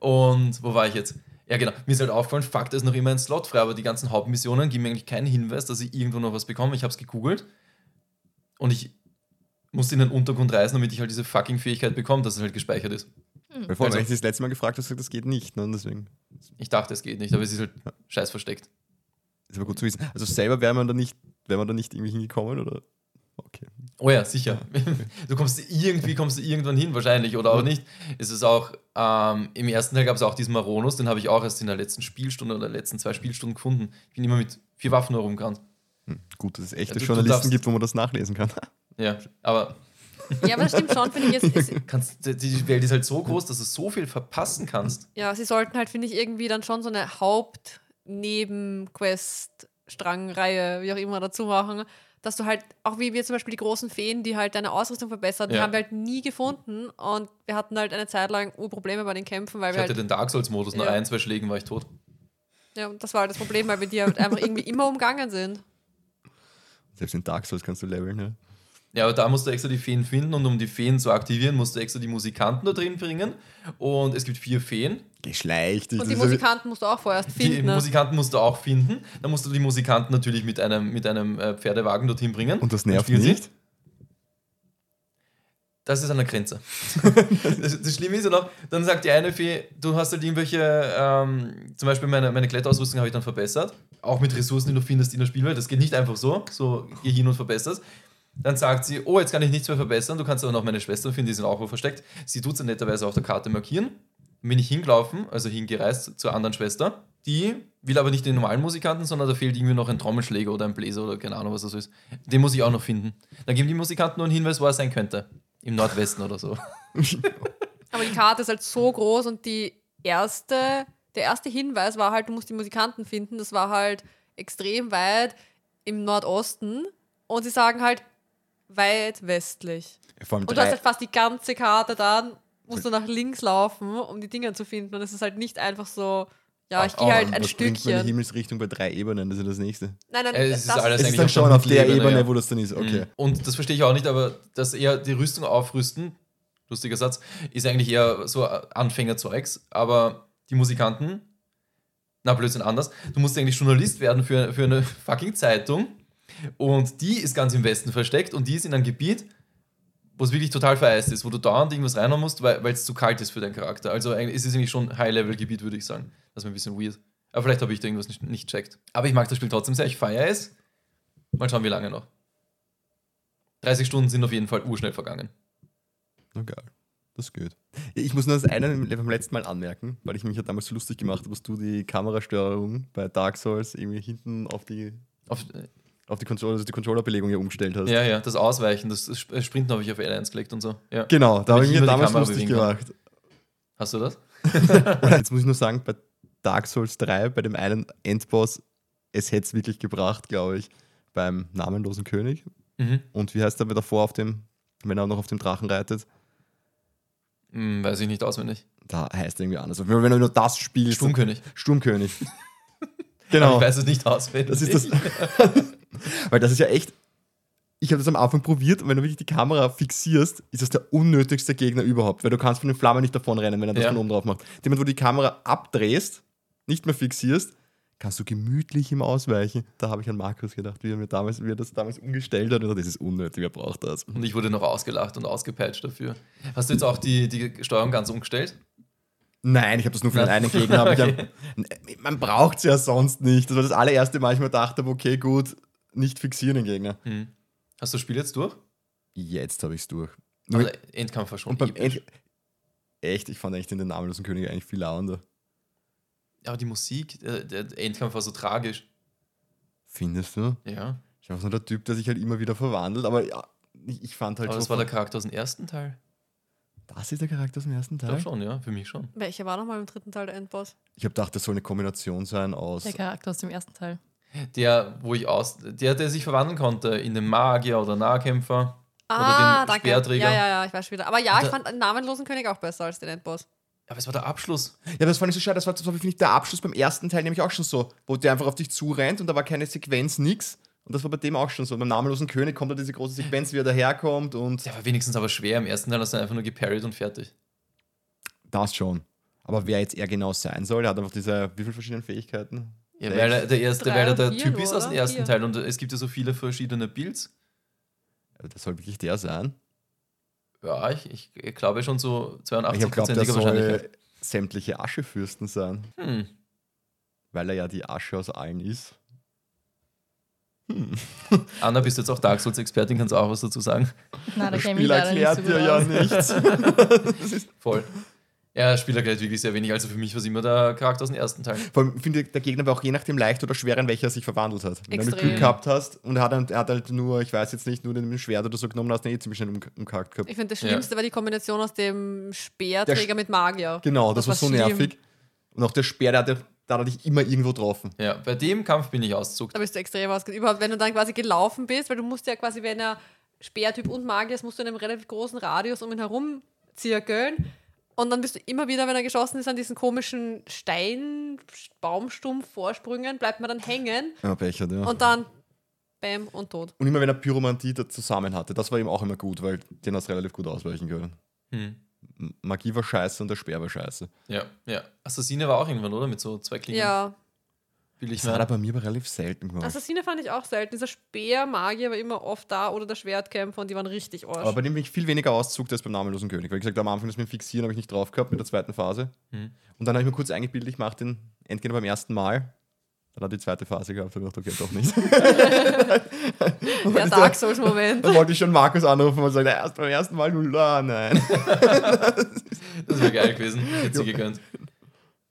Und wo war ich jetzt? Ja, genau. Mir ist halt aufgefallen, Fakt ist noch immer ein Slot frei, aber die ganzen Hauptmissionen geben mir eigentlich keinen Hinweis, dass ich irgendwo noch was bekomme. Ich habe es gegoogelt und ich musste in den Untergrund reisen, damit ich halt diese fucking Fähigkeit bekomme, dass es halt gespeichert ist. Weil vorhin, Also- wenn ich das letzte Mal gefragt habe, das geht nicht. Ne? Deswegen Ich dachte, es geht nicht, aber es ist halt scheiß versteckt. ist aber gut zu wissen. Also selber wäre man da nicht, wäre man da nicht irgendwie hingekommen oder? Okay. Oh ja, sicher. Du kommst irgendwie kommst du irgendwann hin, wahrscheinlich, oder auch nicht. Es ist auch, ähm, im ersten Teil gab es auch diesen Maronus, den habe ich auch erst in der letzten Spielstunde oder letzten zwei Spielstunden gefunden. Ich bin immer mit vier Waffen herumgerannt. Hm. Gut, dass es echte Ja, du- du Journalisten darfst- gibt, wo man das nachlesen kann. Ja, aber Ja, aber das stimmt schon, finde ich. Es, es, kannst, die- Welt ist halt so groß, dass du so viel verpassen kannst. ja, sie sollten halt, finde ich, irgendwie dann schon so eine Haupt-Nebenquest-Strangreihe, wie auch immer, dazu machen. Dass du halt, auch wie wir zum Beispiel die großen Feen, die halt deine Ausrüstung verbessern, die Ja. haben wir halt nie gefunden. Und wir hatten halt eine Zeit lang Probleme bei den Kämpfen, weil Ich wir hatte halt. den Dark Souls-Modus, nach Ja. ein, zwei Schlägen war ich tot. Ja, und das war halt das Problem, weil wir die halt einfach irgendwie immer umgangen sind. Selbst in Dark Souls kannst du leveln, ne? Ja, aber da musst du extra die Feen finden und um die Feen zu aktivieren, musst du extra die Musikanten da drin bringen. Und es gibt vier Feen. Geschleicht. Und die Musikanten musst du auch vorerst Die finden. ne? Musikanten musst du auch finden. Dann musst du die Musikanten natürlich mit einem, mit einem äh, Pferdewagen dorthin bringen. Und das nervt sie. nicht? Das ist an der Grenze. das, das Schlimme ist ja noch, dann sagt die eine Fee, du hast halt irgendwelche, ähm, zum Beispiel meine, meine Kletterausrüstung habe ich dann verbessert. Auch mit Ressourcen, die du findest in der Spielwelt. Das geht nicht einfach so, so geh hin und verbesserst. Dann sagt sie, oh, jetzt kann ich nichts mehr verbessern, du kannst aber noch meine Schwestern finden, die sind auch wo versteckt. Sie tut es netterweise auf der Karte markieren. Bin ich hingelaufen, also hingereist zur anderen Schwester. Die will aber nicht den normalen Musikanten, sondern da fehlt irgendwie noch ein Trommelschläger oder ein Bläser oder keine Ahnung, was das ist. Den muss ich auch noch finden. Dann geben die Musikanten nur einen Hinweis, wo er sein könnte. Im Nordwesten oder so. Aber die Karte ist halt so groß und die erste, der erste Hinweis war halt, du musst die Musikanten finden. Das war halt extrem weit im Nordosten. Und sie sagen halt weit westlich. Vor allem Und du hast halt fast die ganze Karte dann, musst du nach links laufen, um die Dinger zu finden. Und es ist halt nicht einfach so, ja, ich gehe halt oh, ein was bringt mir die Stückchen. Himmelsrichtung bei drei Ebenen? Das ist ja das nächste. Nein, nein, es ist das alles Es eigentlich ist dann schon auf der Mittelebene, Ebene, ja. wo das dann ist. Okay. Mhm. Und das verstehe ich auch nicht, aber dass eher die Rüstung aufrüsten, lustiger Satz, ist eigentlich eher so Anfängerzeugs. Aber die Musikanten, na Blödsinn anders, du musst eigentlich Journalist werden für, für eine fucking Zeitung. Und die ist ganz im Westen versteckt und die ist in einem Gebiet, wo es wirklich total vereist ist, wo du dauernd irgendwas reinhauen musst, weil es zu kalt ist für deinen Charakter. Also eigentlich ist es eigentlich schon High-Level-Gebiet, würde ich sagen. Das ist mir ein bisschen weird. Aber vielleicht habe ich da irgendwas nicht, nicht checkt. Aber ich mag das Spiel trotzdem sehr, ich feiere es. Mal schauen, wie lange noch. 30 Stunden sind auf jeden Fall urschnell vergangen. Na geil. Das geht. Ich muss nur das eine beim letzten Mal anmerken, weil ich mich ja damals so lustig gemacht habe, dass du die Kamerasteuerung bei Dark Souls irgendwie hinten auf die, Auf, auf die Controller, also die Controllerbelegung ja umgestellt hast. ja, ja, das Ausweichen, das Sp- Sprinten habe ich auf L1 gelegt und so. Ja. Genau, da habe ich mir damals lustig gemacht. Hast du das? Jetzt muss ich nur sagen, bei Dark Souls 3, bei dem einen Endboss, es hätte es wirklich gebracht, glaube ich, beim namenlosen König. Mhm. Und wie heißt der davor auf dem, wenn er noch auf dem Drachen reitet? Hm, weiß ich nicht auswendig. Da heißt er irgendwie anders. Wenn du nur das spielst. Sturmkönig. Sturmkönig. Aber genau. ich weiß es nicht auswendig. Das ist das. Weil das ist ja echt. Ich habe das am Anfang probiert und wenn du wirklich die Kamera fixierst, ist das der unnötigste Gegner überhaupt, weil du kannst von den Flammen nicht davon rennen, wenn er das Ja. von oben drauf macht. Dem, wo du die Kamera abdrehst, nicht mehr fixierst, kannst du gemütlich ihm ausweichen. Da habe ich an Markus gedacht, wie er, mir damals, wie er das damals umgestellt hat. Und das ist unnötig, wer braucht das? Und ich wurde noch ausgelacht und ausgepatcht dafür. Hast du jetzt auch die, die Steuerung ganz umgestellt? Nein, ich habe das nur für den einen Gegner. Okay. hab, man braucht es ja sonst nicht. Das war das allererste Mal, ich mir dachte, okay, gut, nicht fixieren den Gegner. Hm. Hast du das Spiel jetzt durch? Jetzt habe ich es durch. Nur- Also Endkampf war schon Und beim. End echt, ich fand echt in den namenlosen König eigentlich viel lauender. Aber die Musik, der, der Endkampf war so tragisch. Findest du? Ja. Ich war so der Typ, der sich halt immer wieder verwandelt, aber ja, ich, ich fand halt Aber so. das war der Charakter aus dem ersten Teil. das ist der Charakter aus dem ersten Teil? glaube schon, ja. Für mich schon. Welcher war nochmal im dritten Teil der Endboss? Ich habe gedacht, das soll eine Kombination sein aus. Der Charakter aus dem ersten Teil. Der, wo ich aus. Der, der sich verwandeln konnte in den Magier oder Nahkämpfer. Ah, oder den danke. Speerträger. Ja, ja, ja, ich weiß schon wieder. Aber ja, ich Da- fand den namenlosen König auch besser als den Endboss. Aber es war der Abschluss. Ja, das fand ich so schade. Das war, das war finde ich, der Abschluss beim ersten Teil nämlich auch schon so, wo der einfach auf dich zurennt und da war keine Sequenz, nix. Und das war bei dem auch schon so. Beim namenlosen König kommt da diese große Sequenz, wie er daherkommt und Der war wenigstens aber schwer. Im ersten Teil hast du einfach nur geparried und fertig. das schon. Aber wer jetzt er genau sein soll, der hat einfach diese, wie viele verschiedene Fähigkeiten? Ja, weil er der erste, Drei weil er der vier Typ ist aus dem ersten Vier. Teil und es gibt ja so viele verschiedene Builds. Ja, Das soll wirklich der sein. Ja, ich, ich, ich glaube schon so Ich habe glaubt, 82%iger der Wahrscheinlichkeit. soll sämtliche Aschefürsten sein, Hm. weil er ja die Asche aus allen ist. Anna, bist du jetzt auch Dark Souls-Expertin, kannst du auch was dazu sagen? Nein, da Das Spiel erklärt dir ja nichts. Voll. Ja, das Spiel erklärt wirklich sehr wenig. Also für mich war es immer der Charakter aus dem ersten Teil. Vor allem finde ich, der Gegner war auch je nachdem leicht oder schwer, in welcher er sich verwandelt hat. Wenn du. Glück gehabt hast und er hat, dann- er hat halt nur, ich weiß jetzt nicht, nur den Schwert oder so genommen, hast du ihn eh ziemlich schnell um, umgehakt gehabt. Ich finde, das Ja. Schlimmste war die Kombination aus dem Speerträger mit Magier. Genau, das, war so schlimm. nervig. Und auch der Speer, der hat, ja- da hat er dich immer irgendwo getroffen. Ja, bei dem Kampf bin ich auszuckt. Da bist du extrem ausgegangen. Überhaupt, wenn du dann quasi gelaufen bist, weil du musst ja quasi, wenn er Speertyp und Magier ist, musst du in einem relativ großen Radius um ihn herum zirkeln. Und dann bist du immer wieder, wenn er geschossen ist, an diesen komischen Stein, Baumstumpf vorsprüngen, bleibt man dann hängen Ja, Pech hat, ja. und dann bam und tot. Und immer wenn er Pyromantie da zusammen hatte, das war ihm auch immer gut, weil den hast du relativ gut ausweichen können. Hm. Magie war scheiße und der Speer war scheiße. Ja, ja. Assassine war auch irgendwann, oder? Mit so zwei Klingen. Ja, Billig Das hat er mehr. bei mir aber relativ selten gemacht. Assassine fand ich auch selten. Dieser Speer-Magier war immer oft da oder der Schwertkämpfer und die waren richtig aber arsch. bei dem bin ich viel weniger Auszug als beim namenlosen König. Weil ich gesagt am Anfang das mit dem Fixieren habe ich nicht drauf gehabt mit der zweiten Phase. Hm. Und dann habe ich mir kurz eingebildet, ich mache den Endgegner beim ersten Mal. Dann hat die zweite Phase gehabt und ich dachte, okay, doch nicht. Der Dark Souls-Moment. Dann wollte ich schon Markus anrufen und sagen, erst beim ersten Mal, null, ah, nein. Das wäre geil gewesen. Hätte sie gegönnt.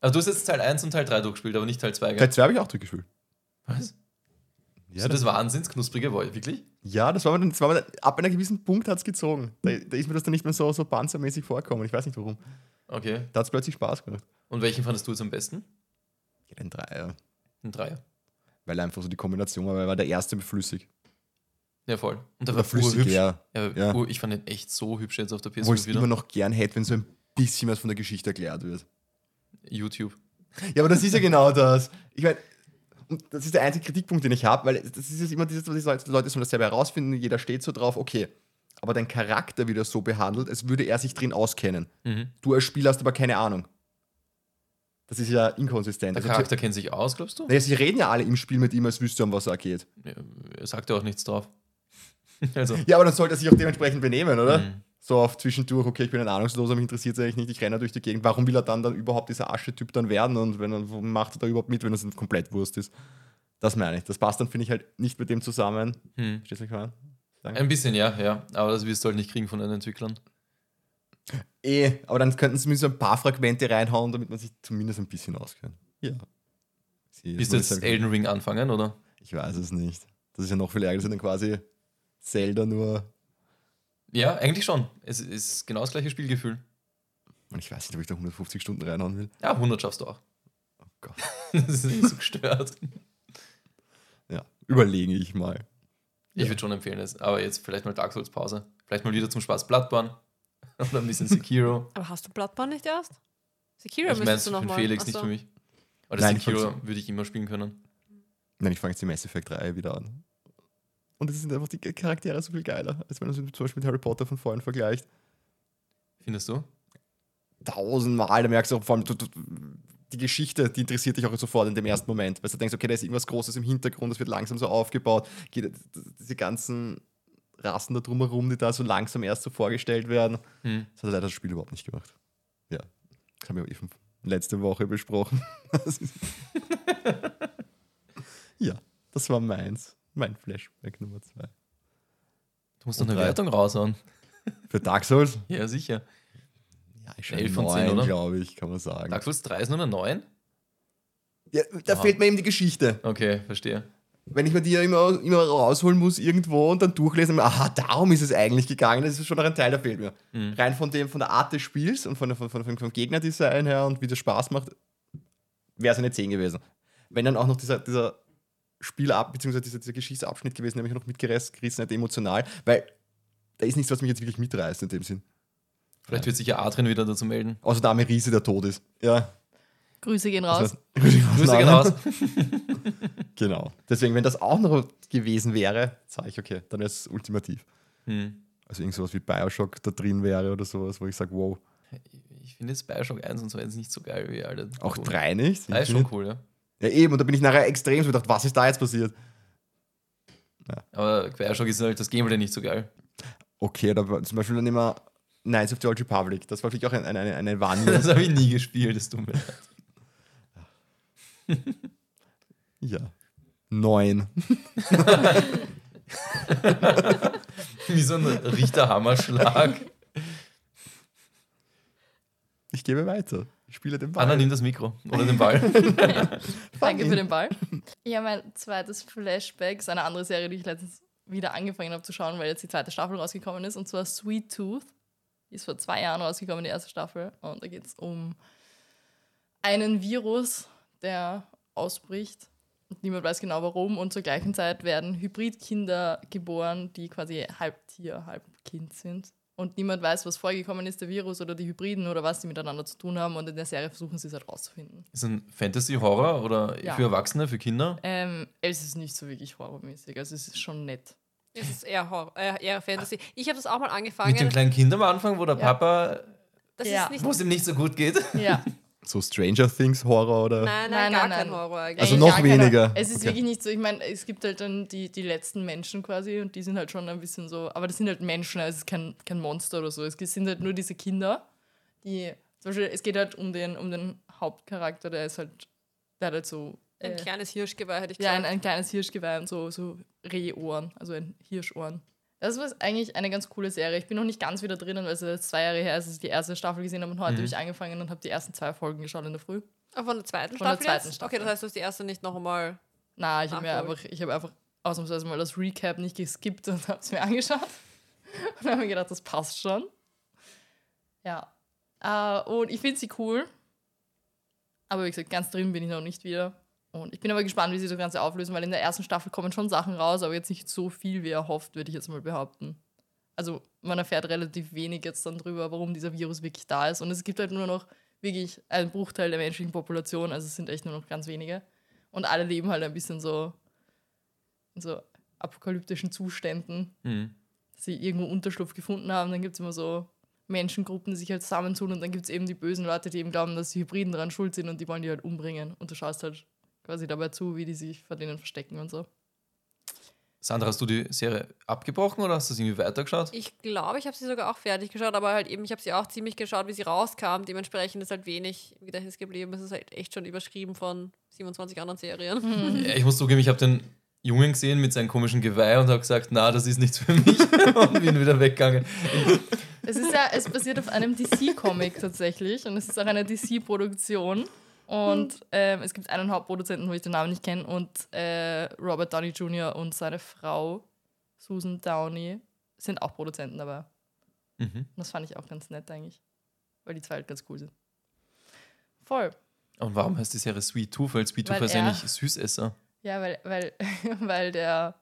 Aber du hast jetzt Teil 1 und Teil 3 durchgespielt, aber nicht Teil 2, Teil gell? 2 habe ich auch durchgespielt. Was? Ja, so das, das Wahnsinnsknusprige Woll, wirklich? ja, das war mir dann, das war mir ab einem gewissen Punkt hat es gezogen. Da, da ist mir das dann nicht mehr so, so panzermäßig vorgekommen. Ich weiß nicht warum. Okay. Da hat es plötzlich Spaß gemacht. Und welchen fandest du jetzt am besten? Ja, den Dreier. Ein Dreier. Weil einfach so die Kombination war, weil er war der erste flüssig. Ja, voll. Und der war flüssig, hübsch. ja. Ja, Ich fand den echt so hübsch jetzt auf der Obwohl ich PS5 es wieder. immer noch gern hätte, wenn so ein bisschen was von der Geschichte erklärt wird. YouTube. Ja, aber das ist ja genau das. Ich meine, das ist der einzige Kritikpunkt, den ich habe, weil das ist jetzt immer dieses, was die Leute Leute sollen das selber herausfinden, jeder steht so drauf, okay. Aber dein Charakter wird so behandelt, als würde er sich drin auskennen. Mhm. Du als Spieler hast aber keine Ahnung. Das ist ja inkonsistent. Der Also, Charakter kennt sich aus, glaubst du? naja, sie reden ja alle im Spiel mit ihm, als wüsste er, um was er geht. Ja, Er sagt ja auch nichts drauf. also. Ja, aber dann sollte er sich auch dementsprechend benehmen, oder? Mhm. So auf zwischendurch, okay, ich bin ein Ahnungsloser, mich interessiert es eigentlich nicht, ich renne durch die Gegend. Warum will er dann, dann überhaupt dieser Asche-Typ dann werden und wenn er, macht er da überhaupt mit, wenn es komplett Wurst ist? Das meine ich. Das passt dann, finde ich, halt nicht mit dem zusammen. Hm. Verstehst du, was ich meine? Sagen? Ein bisschen, ja, ja. Aber das wirst du halt nicht kriegen von den Entwicklern. Eh, aber dann könnten sie mir so ein paar Fragmente reinhauen, damit man sich zumindest ein bisschen auskennt. Ja. Sie- das du jetzt. Elden Ring anfangen, oder? Ich weiß es nicht. Das ist ja noch viel ärger, das ist dann quasi Zelda nur. Ja, eigentlich schon. Es ist genau das gleiche Spielgefühl. Und ich weiß nicht, ob ich da 150 Stunden reinhauen will. Ja, 100 schaffst du auch. Oh Gott. Das ist nicht so gestört. Ja, überlege ich mal. Ich Ja. würde schon empfehlen, es. aber jetzt vielleicht mal Dark Souls Pause. Vielleicht mal wieder zum Spaß Bloodborne. Oder ein bisschen Sekiro. Aber hast du Bloodborne nicht erst? Sekiro ich müsstest du noch den mal. Felix, Ach nicht für mich. Aber Nein, das ich Sekiro würde ich immer spielen können. Nein, ich fange jetzt die Mass Effect 3 wieder an. Und es sind einfach die Charaktere so viel geiler, als wenn man sie zum Beispiel mit Harry Potter von vorhin vergleicht. Findest du? Tausendmal, da merkst du auch vor allem, du, du, die Geschichte, die interessiert dich auch sofort in dem ersten Moment. Weil du denkst, okay, da ist irgendwas Großes im Hintergrund, es wird langsam so aufgebaut. Geht, diese ganzen Rassen da drumherum, die da so langsam erst so vorgestellt werden. Hm. Das hat leider das Spiel überhaupt nicht gemacht. Ja, das haben wir eben letzte Woche besprochen. Das ja, das war meins. Mein Flashback Nummer zwei. Du musst doch eine drei. Wertung raushauen. Für Dark Souls? Ja, sicher. Ja, ich Elf von zehn, oder? glaube ich, kann man sagen. Dark Souls 3 ist nur eine 9? Ja, da Ah. fehlt mir eben die Geschichte. Okay, verstehe. Wenn ich mir die ja immer, immer rausholen muss irgendwo und dann durchlesen, aha, darum ist es eigentlich gegangen, das ist schon noch ein Teil, der fehlt mir. Mhm. Rein von, dem, von der Art des Spiels und von, von, von, vom Gegnerdesign her und wie das Spaß macht, wäre es eine 10 gewesen. Wenn dann auch noch dieser, dieser Spielab, beziehungsweise dieser, dieser Geschichtsabschnitt gewesen, der mich noch mitgerissen hat, emotional, weil da ist nichts, was mich jetzt wirklich mitreißt in dem Sinn. Vielleicht wird sich ja Adrian wieder dazu melden. Außer da Arme Riese, der tot ist. Ja. Grüße gehen raus. Grüße gehen raus. Genau. Deswegen, wenn das auch noch gewesen wäre, sage ich, okay, dann wäre es ultimativ. Hm. Also irgend sowas wie Bioshock da drin wäre oder sowas, wo ich sage, wow, Ich finde jetzt Bioshock 1 und so jetzt nicht so geil wie alle. auch Cool. drei nicht? Drei ist schon cool, ja. Ja, eben, und da bin ich nachher extrem so gedacht, was ist da jetzt passiert? Aber Bioshock ist halt das Gameplay nicht so geil. Okay, da war zum Beispiel dann immer Knights of the Old Republic. Das war wirklich auch ein- eine, eine, eine Wandlung. Das habe ich nie gespielt, das tut mir leid. ja. Neun. Wie so ein Richterhammerschlag. Ich gebe weiter. Ich spiele den Ball. Anna, nimm das Mikro oder den Ball. Danke für den Ball. Ja, mein zweites Flashback ist eine andere Serie, die ich letztens wieder angefangen habe zu schauen, weil jetzt die zweite Staffel rausgekommen ist, und zwar Sweet Tooth. Die ist vor zwei Jahren rausgekommen, die erste Staffel. Und da geht es um einen Virus, der ausbricht. Und niemand weiß genau warum. Und zur gleichen Zeit werden Hybridkinder geboren, die quasi halb Tier, halb Kind sind. Und niemand weiß, was vorgekommen ist, der Virus oder die Hybriden oder was die miteinander zu tun haben. Und in der Serie versuchen sie es halt rauszufinden. Ist ein Fantasy-Horror oder Ja. für Erwachsene, für Kinder? Ähm, es ist nicht so wirklich horrormäßig. Also es ist schon nett. Es ist eher, Horror, äh, eher Fantasy. Ich habe das auch mal Mit dem angefangen. kleinen Kind am Anfang, wo der Ja. Papa, Das Ja. ist nicht. wo es ihm nicht so gut geht. Ja. So Stranger Things Horror oder? Nein, nein, Nein, gar nein, kein nein. Horror eigentlich. Also noch keiner. weniger. Es ist Okay. wirklich nicht so, ich meine, es gibt halt dann die, die letzten Menschen quasi und die sind halt schon ein bisschen so, aber das sind halt Menschen, also es ist kein, kein Monster oder so. Es sind halt nur diese Kinder, die, zum Beispiel, es geht halt um den, um den Hauptcharakter, der ist halt, der hat halt so, Ein äh, kleines Hirschgeweih hätte ich ja, gesagt. ein, ein kleines Hirschgeweih und so, so Rehohren, also ein Hirschohren. Das war eigentlich eine ganz coole Serie. Ich bin noch nicht ganz wieder drinnen, weil es jetzt zwei Jahre her ist, dass ich die erste Staffel gesehen habe und heute habe ich angefangen und habe die ersten zwei Folgen geschaut in der Früh. Ah, von der zweiten Von der Staffel? zweiten jetzt? Staffel. Okay, das heißt, du hast die erste nicht noch einmal. Na, ich habe mir einfach, ich habe einfach ausnahmsweise mal das Recap nicht geskippt und habe es mir angeschaut. Und habe mir gedacht, das passt schon. Ja. Äh, und ich finde sie cool. Aber wie gesagt, ganz drin bin ich noch nicht wieder. Und ich bin aber gespannt, wie sie das Ganze auflösen, weil in der ersten Staffel kommen schon Sachen raus, aber jetzt nicht so viel, wie er hofft, würde ich jetzt mal behaupten. Also man erfährt relativ wenig jetzt dann drüber, warum dieser Virus wirklich da ist. Und es gibt halt nur noch wirklich einen Bruchteil der menschlichen Population, also es sind echt nur noch ganz wenige. Und alle leben halt ein bisschen so in so apokalyptischen Zuständen, Mhm. dass sie irgendwo Unterschlupf gefunden haben. Dann gibt es immer so Menschengruppen, die sich halt zusammentun und dann gibt es eben die bösen Leute, die eben glauben, dass die Hybriden daran schuld sind und die wollen die halt umbringen. Und du schaust halt quasi dabei zu, wie die sich vor denen verstecken und so. Sandra, hast du die Serie abgebrochen oder hast du sie irgendwie weitergeschaut? Ich glaube, ich habe sie sogar auch fertig geschaut, aber halt eben, ich habe sie auch ziemlich geschaut, wie sie rauskam. Dementsprechend ist halt wenig im Gedächtnis geblieben. Es ist halt echt schon überschrieben von 27 anderen Serien. Ja, ich muss zugeben, ich habe den Jungen gesehen mit seinem komischen Geweih und habe gesagt, na, das ist nichts für mich und bin wieder weggegangen. Es ist ja, es basiert auf einem DC-Comic tatsächlich und es ist auch eine DC-Produktion. Und ähm, es gibt einen Hauptproduzenten, wo ich den Namen nicht kenne, und äh, Robert Downey Jr. und seine Frau Susan Downey sind auch Produzenten dabei. Mhm. Und das fand ich auch ganz nett eigentlich, weil die zwei halt ganz cool sind. Voll. Und warum heißt die Serie Sweet Tooth? Weil Sweet Tooth er- nicht Süßesser. Ja, weil, weil, weil der,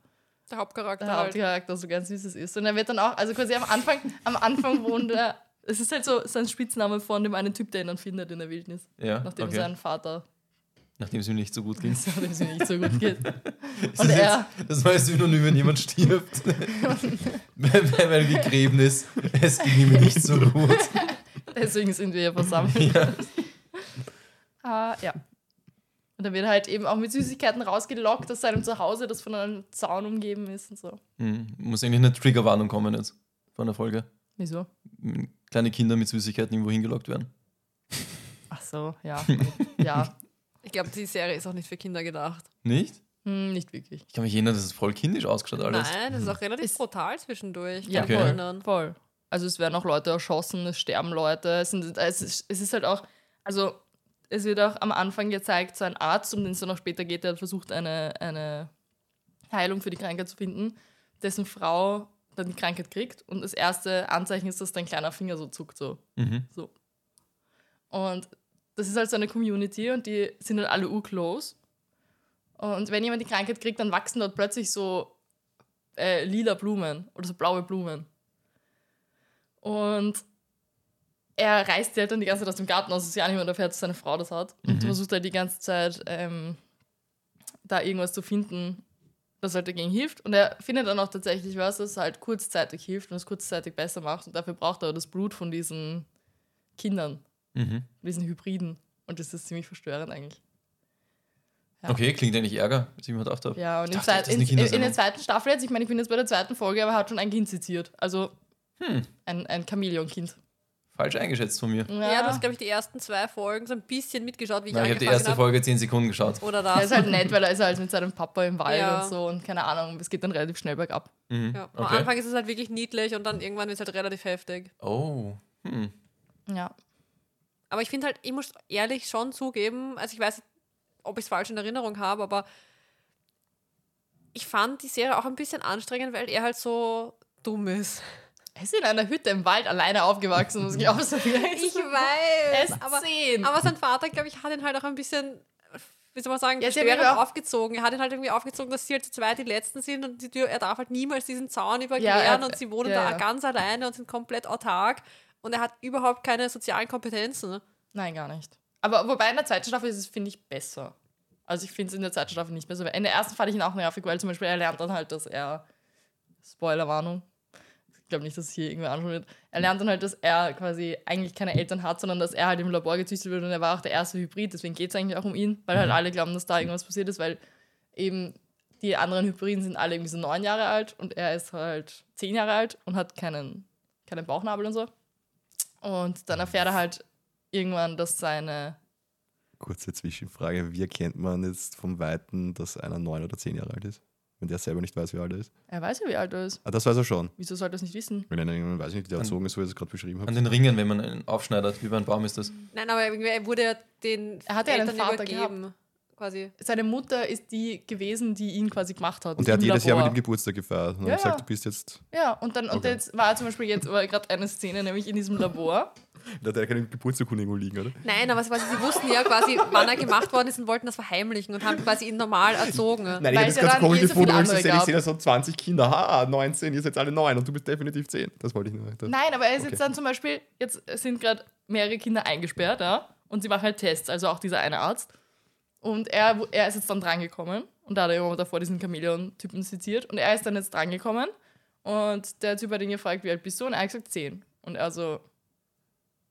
Der Hauptcharakter der halt. Hauptcharakter so ganz süßes ist. Und er wird dann auch, also quasi am Anfang, am Anfang wohnt er, es ist halt so sein Spitzname von dem einen Typ, der ihn dann findet in der Wildnis. Ja, Nachdem okay. sein Vater, Nachdem es ihm nicht so gut ging. nachdem es ihm nicht so gut geht. Das Und er, jetzt das neue Synonym, wenn jemand stirbt. er gegräben ist, es ging ihm nicht so gut. deswegen sind wir hier versammelt. Ja. Ah, ja. Und dann wird er halt eben auch mit Süßigkeiten rausgelockt aus seinem Zuhause, das von einem Zaun umgeben ist und so. Hm, Muss eigentlich eine Triggerwarnung kommen jetzt von der Folge. Wieso? Kleine Kinder mit Süßigkeiten irgendwo hingelockt werden. Ach so, ja. ja. Ich glaube, die Serie ist auch nicht für Kinder gedacht. Nicht? Hm, nicht wirklich. Ich kann mich erinnern, das ist voll kindisch ausgeschaut alles. Nein, das ist auch relativ Ist- brutal zwischendurch. Ja, Okay. erinnern. Voll. Also es werden auch Leute erschossen, es sterben Leute. Es, sind, es, ist, es ist halt auch, also es wird auch am Anfang gezeigt, so ein Arzt, um den es dann auch später geht, der hat versucht, eine, eine Heilung für die Krankheit zu finden, dessen Frau dann die Krankheit kriegt. Und das erste Anzeichen ist, dass dein kleiner Finger so zuckt. So. Mhm. so. Und das ist halt so eine Community und die sind halt alle urclose. Und wenn jemand die Krankheit kriegt, dann wachsen dort plötzlich so äh, lila Blumen oder so blaue Blumen. Und er reißt die halt dann die ganze Zeit aus dem Garten aus, dass ja niemand erfährt, dass seine Frau das hat. Und versucht halt die ganze Zeit ähm, da irgendwas zu finden, das halt dagegen hilft. Und er findet dann auch tatsächlich was, das halt kurzzeitig hilft und es kurzzeitig besser macht. Und dafür braucht er das Blut von diesen Kindern, Mhm. diesen Hybriden. Und das ist ziemlich verstörend eigentlich. Ja. Okay, klingt eigentlich Ärger, als ich mir gedacht habe. Ja, und dachte, in, in, in der zweiten Staffel jetzt, ich meine, ich bin jetzt bei der zweiten Folge, aber er hat schon ein Kind seziert. Also Hm. ein, ein Chamäleon-Kind. Falsch eingeschätzt von mir. Ja, du hast, glaube ich, die ersten zwei Folgen so ein bisschen mitgeschaut, wie ich Nein, ich habe die erste hab. Folge 10 Sekunden geschaut. Oder Er das. ist halt nett, weil er ist halt mit seinem Papa im Wald Ja. und so und keine Ahnung, es geht dann relativ schnell bergab. Mhm. Ja. Am Okay. Anfang ist es halt wirklich niedlich und dann irgendwann wird es halt relativ heftig. Oh. Hm. Ja. Aber ich finde halt, ich muss ehrlich schon zugeben, also ich weiß nicht, ob ich es falsch in Erinnerung habe, aber ich fand die Serie auch ein bisschen anstrengend, weil er halt so dumm ist. Er ist in einer Hütte im Wald alleine aufgewachsen, muss ich auch sagen. Ich weiß, Er ist aber, zehn. aber sein Vater, glaube ich, hat ihn halt auch ein bisschen wie soll man sagen, Ja, auch- aufgezogen. Er hat ihn halt irgendwie aufgezogen, dass sie halt zu zweit die Letzten sind und die Tür, er darf halt niemals diesen Zaun überqueren Ja, er- und sie wohnen ja, da ja. ganz alleine und sind komplett autark und er hat überhaupt keine sozialen Kompetenzen. Nein, gar nicht. Aber wobei in der zweiten Staffel ist es, finde ich, besser. Also ich finde es in der zweiten Staffel nicht besser. In der ersten fand ich ihn auch nervig, weil zum Beispiel er lernt dann halt, dass er. Spoilerwarnung. Ich glaube nicht, dass es hier irgendwer anschauen wird. Er lernt dann halt, dass er quasi eigentlich keine Eltern hat, sondern dass er halt im Labor gezüchtet wird und er war auch der erste Hybrid. Deswegen geht es eigentlich auch um ihn, weil halt alle glauben, dass da irgendwas passiert ist, weil eben die anderen Hybriden sind alle irgendwie so neun Jahre alt und er ist halt zehn Jahre alt und hat keinen, keinen Bauchnabel und so. Und dann erfährt er halt irgendwann, dass seine Kurze Zwischenfrage: Wie erkennt man jetzt vom Weiten, dass einer neun oder zehn Jahre alt ist? Wenn der selber nicht weiß, wie alt er ist. Er weiß ja, wie alt er ist. Ah, das weiß er schon. Wieso sollte er es nicht wissen? Wenn einer irgendwann weiß ich nicht, der erzogen ist, so wie ihr es gerade beschrieben An habt. den Ringen, wenn man einen aufschneidet, über einen Baum ist das. Nein, aber er wurde ja den Er hat ja einen Eltern Vater übergeben. Quasi. Seine Mutter ist die gewesen, die ihn quasi gemacht hat. Und der hat jedes Jahr mit Labor. dem Geburtstag gefeiert. Und Ja, hat gesagt, ja. du bist jetzt. Ja, und dann und Okay. jetzt war zum Beispiel jetzt gerade eine Szene, nämlich in diesem Labor. Da hat er keine Geburtsurkunde irgendwo liegen, oder? Nein, aber quasi, sie wussten ja quasi, wann er gemacht worden ist und wollten das verheimlichen und haben quasi ihn normal erzogen. Nein, ich es das ganz komisch so gefunden, weil ich sehe da so 20 Kinder. Ha, 19, ihr seid alle 9 und du bist definitiv 10. Das wollte ich nur. Das Nein, aber er ist Okay. jetzt dann zum Beispiel, jetzt sind gerade mehrere Kinder eingesperrt, ja, und sie machen halt Tests, also auch dieser eine Arzt. Und er, er ist jetzt dann drangekommen und da hat er immer davor diesen Chamäleon-Typen zitiert und er ist dann jetzt drangekommen und der Typ hat ihn gefragt, wie alt bist du? Und er hat gesagt 10. Und er so,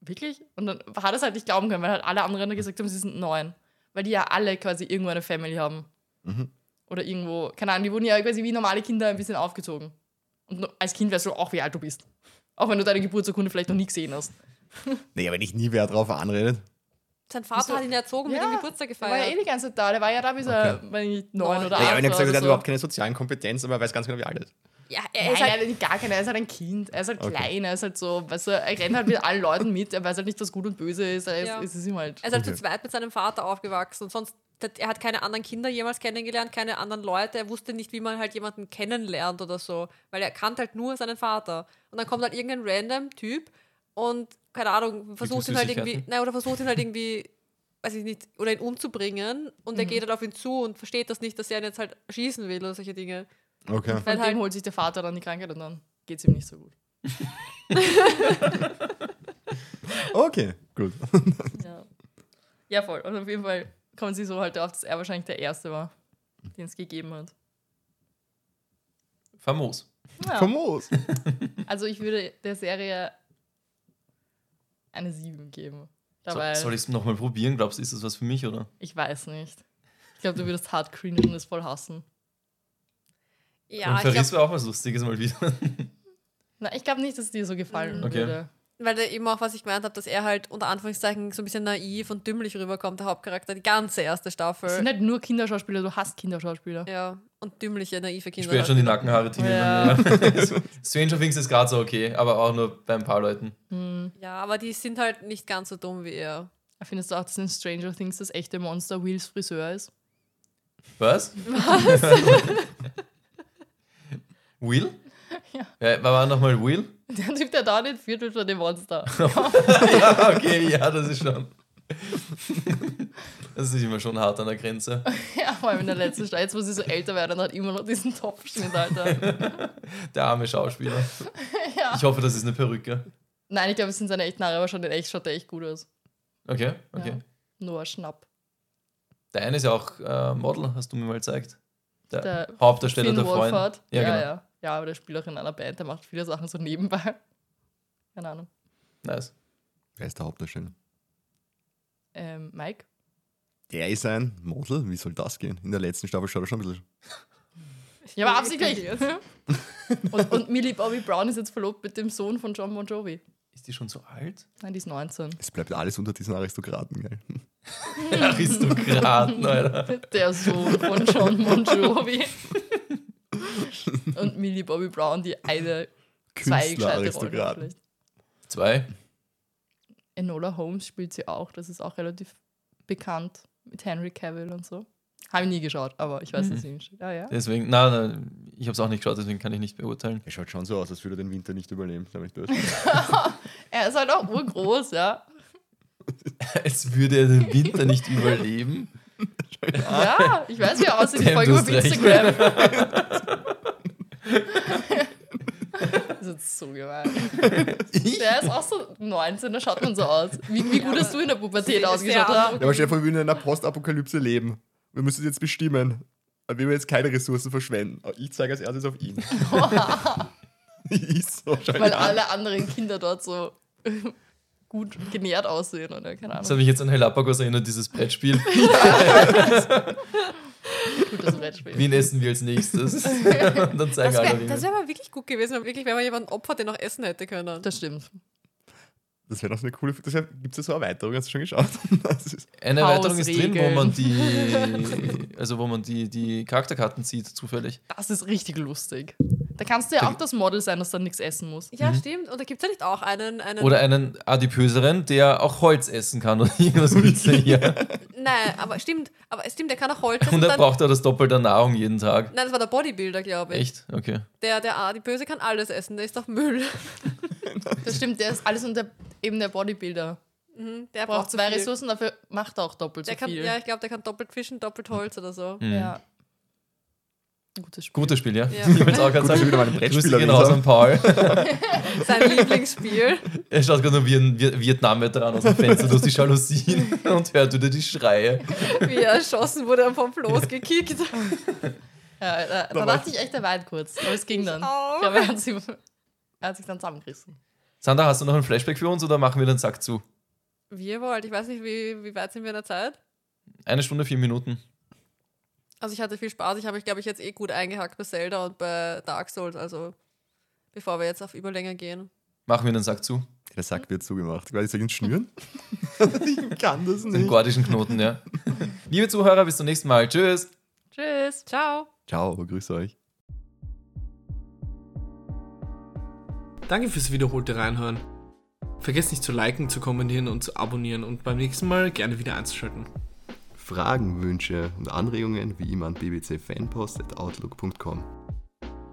wirklich? Und dann hat er es halt nicht glauben können, weil halt alle anderen gesagt haben, sie sind 9. Weil die ja alle quasi irgendwo eine Family haben. Mhm. Oder irgendwo, keine Ahnung, die wurden ja quasi wie normale Kinder ein bisschen aufgezogen. Und als Kind weißt du auch, wie alt du bist. Auch wenn du deine Geburtsurkunde vielleicht noch nie gesehen hast. Nee, aber nicht nie wer drauf anredet. Sein Vater Wieso? hat ihn erzogen, mit Ja, dem Geburtstag Der war ja eh gefeiert. die ganze Zeit da. Der war ja da bis er, wenn ich neun Neun. oder Ja, acht aber ich habe gesagt, er hat so. überhaupt keine sozialen Kompetenzen, aber er weiß ganz genau, wie alt er ist. Ja, er Nein, ist halt, nein, gar keiner. Er ist halt ein Kind. Er ist halt Okay. klein. Er ist halt so, weißt du, er rennt halt mit allen Leuten mit. Er weiß halt nicht, was gut und böse ist. Er ist, Ja. es ist ihm halt. er ist halt Okay. zu zweit mit seinem Vater aufgewachsen und sonst, er hat keine anderen Kinder jemals kennengelernt, keine anderen Leute. Er wusste nicht, wie man halt jemanden kennenlernt oder so, weil er kannte halt nur seinen Vater. Und dann kommt halt irgendein random Typ und, keine Ahnung, versucht ihn halt irgendwie, nein, oder versucht ihn halt irgendwie, weiß ich nicht, oder ihn umzubringen und Mhm. er geht halt auf ihn zu und versteht das nicht, dass er ihn jetzt halt schießen will oder solche Dinge. Okay. Von weil dem holt sich der Vater dann die Krankheit und dann geht es ihm nicht so gut. Okay, gut. Ja. ja, voll. Und auf jeden Fall kommen sie so halt darauf, dass er wahrscheinlich der Erste war, den es gegeben hat. Famos. Ja. Famos. Also ich würde der Serie eine 7 geben. So, Dabei, soll ich es nochmal probieren? Glaubst du, ist das was für mich, oder? ich weiß nicht. Ich glaube, du würdest hart cringen und es voll hassen. Ja, Und ich Paris glaube, war auch was Lustiges mal wieder. Na, ich glaube nicht, dass es dir so gefallen Mhm. Okay. würde. weil da eben auch, was ich gemeint habe, dass er halt unter Anführungszeichen so ein bisschen naiv und dümmlich rüberkommt, der Hauptcharakter, die ganze erste Es sind Staffel. halt nur Kinderschauspieler, du hast Kinderschauspieler. Ja, und dümmliche, naive Ich Kinder. spüre schon die Nackenhaare Timmy. Ja. Stranger Things ist gerade so okay, aber auch nur bei ein paar Leuten. Ja, aber die sind halt nicht ganz so dumm wie er. Findest du auch, dass in Stranger Things das echte Monster Wills Friseur ist? Was? Was? Will? Ja. Wer war nochmal Will? Der Typ, der da nicht viertel von dem Monster. ja, okay, ja, das ist schon. Das ist immer schon hart an der Grenze. ja, vor allem in der letzten Stadt, jetzt wo sie so älter werden, hat immer noch diesen Topfschnitt, Alter. Der arme Schauspieler. ja. Ich hoffe, das ist eine Perücke. Nein, ich glaube, es sind seine echten Haare, aber schon in echt schaut er echt gut aus. Okay, okay. Ja. Noah Schnapp. Der eine ist ja auch äh, Model, hast du mir mal gezeigt. Der, Der Hauptdarsteller Finn der Freund. Wolfhard. Ja, Ja, genau. ja. Ja, aber der spielt auch in einer Band, der macht viele Sachen so nebenbei. Keine Ahnung. Nice. Wer ist der Hauptdarsteller? Ähm, Mike? Der ist ein Model. Wie soll das gehen? In der letzten Staffel schaut er schon ein bisschen. Ja, aber absichtlich. und, und Millie Bobby Brown ist jetzt verlobt mit dem Sohn von John Bon Jovi. Ist die schon so alt? Nein, die ist 19. Es bleibt alles unter diesen Aristokraten, gell? Aristokraten, Alter. Der Sohn von John Bon Jovi. und Millie Bobby Brown, die eine, zwei gescheite Rollen hat. Zwei. Enola Holmes spielt sie auch, das ist auch relativ bekannt mit Henry Cavill und so. Habe ich nie geschaut, aber ich weiß, dass sie ihn steht. Ah, ja. Deswegen, nein, nein ich habe es auch nicht geschaut, deswegen kann ich nicht beurteilen. Er schaut schon so aus, als würde er den Winter nicht überleben. Nicht böse. Er ist halt auch urgroß, ja. Als würde er den Winter nicht überleben. Ja, ich weiß, wie er aussieht. Ich folge auf. Instagram. das ist jetzt so gemein. Der ist auch so 19, da schaut man so aus. Wie, wie gut hast du in der Pubertät ausgeschaut? Ja, aber stell dir vor, wir würden in einer Postapokalypse leben. Wir müssen jetzt bestimmen. Aber wir jetzt keine Ressourcen verschwenden. Aber Ich zeige als erstes auf ihn. ist so, Weil alle anderen Kinder dort so gut genährt aussehen oder keine Das Ahnung. hat mich jetzt an Helapagos erinnert, dieses Brettspiel. Gutes Brettspiel. Wen essen wir als nächstes? Und dann zeigen Das alle wäre wär aber wirklich gut gewesen, wenn wirklich, wenn man jemanden opfert, der noch essen hätte können. Das stimmt. Das wäre noch so eine coole. Das gibt es ja so eine Erweiterung, hast du schon geschaut? Eine Erweiterung ist drin, wo man die, also wo man die, die Charakterkarten sieht, zufällig. Das ist richtig lustig. Da kannst du ja auch das Model sein, das dann nichts essen muss. Ja, stimmt. Und da gibt es ja nicht auch einen. einen Oder einen adipöseren, der auch Holz essen kann oder irgendwas Blödsinn hier. Nein, aber stimmt. Aber es stimmt, der kann auch Holz essen. Und er dann- braucht auch das Doppelte Nahrung jeden Tag. Nein, das war der Bodybuilder, glaube ich. Echt? Okay. Der, der, die Böse kann alles essen, der ist doch Müll. Das stimmt, der ist alles unter eben der Bodybuilder. Mhm, Der Er braucht so zwei viel. Ressourcen, dafür macht er auch doppelt Der so kann, viel. ja, ich glaube, der kann doppelt fischen, doppelt Holz oder so. Mhm. Ja. Gutes Spiel. Gutes Spiel, ja. Ja. Ich wollte auch gerade wir sagen. wieder Grüße Brettspieler gehen raus an Paul. Sein Lieblingsspiel. Er schaut gerade nur wie ein Vi- Vietnam-Veteran aus dem Fenster durch die Jalousien und hört wieder die Schreie. Wie er erschossen wurde und vom Floß gekickt. Ja, da, da war dachte ich echt, er weit kurz. Aber es ging dann. Ich glaube, er hat, sich, er hat sich dann zusammengerissen. Sandra, hast du noch einen Flashback für uns oder machen wir den Sack zu? Wie ihr wollt. Ich weiß nicht, wie, wie weit sind wir in der Zeit? Eine Stunde, vier Minuten. Also ich hatte viel Spaß. Ich habe mich, glaube ich, jetzt eh gut eingehackt bei Zelda und bei Dark Souls. Also bevor wir jetzt auf Überlänge gehen. Machen wir den Sack zu. Der Sack wird zugemacht. Weil ich ihn schnüren? ich kann das Den nicht. gordischen Knoten, ja. Liebe Zuhörer, bis zum nächsten Mal. Tschüss. Tschüss. Ciao. Ciao, grüß euch. Danke fürs wiederholte Reinhören. Vergesst nicht zu liken, zu kommentieren und zu abonnieren und beim nächsten Mal gerne wieder einzuschalten. Fragen, Wünsche und Anregungen wie immer an bbcfanpost.outlook.com.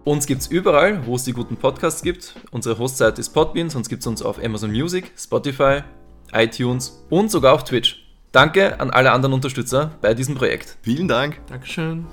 Uns gibt's überall, wo es die guten Podcasts gibt. Unsere Hostseite ist Podbean, sonst gibt's uns auf Amazon Music, Spotify, iTunes und sogar auf Twitch. Danke an alle anderen Unterstützer bei diesem Projekt. Vielen Dank. Dankeschön.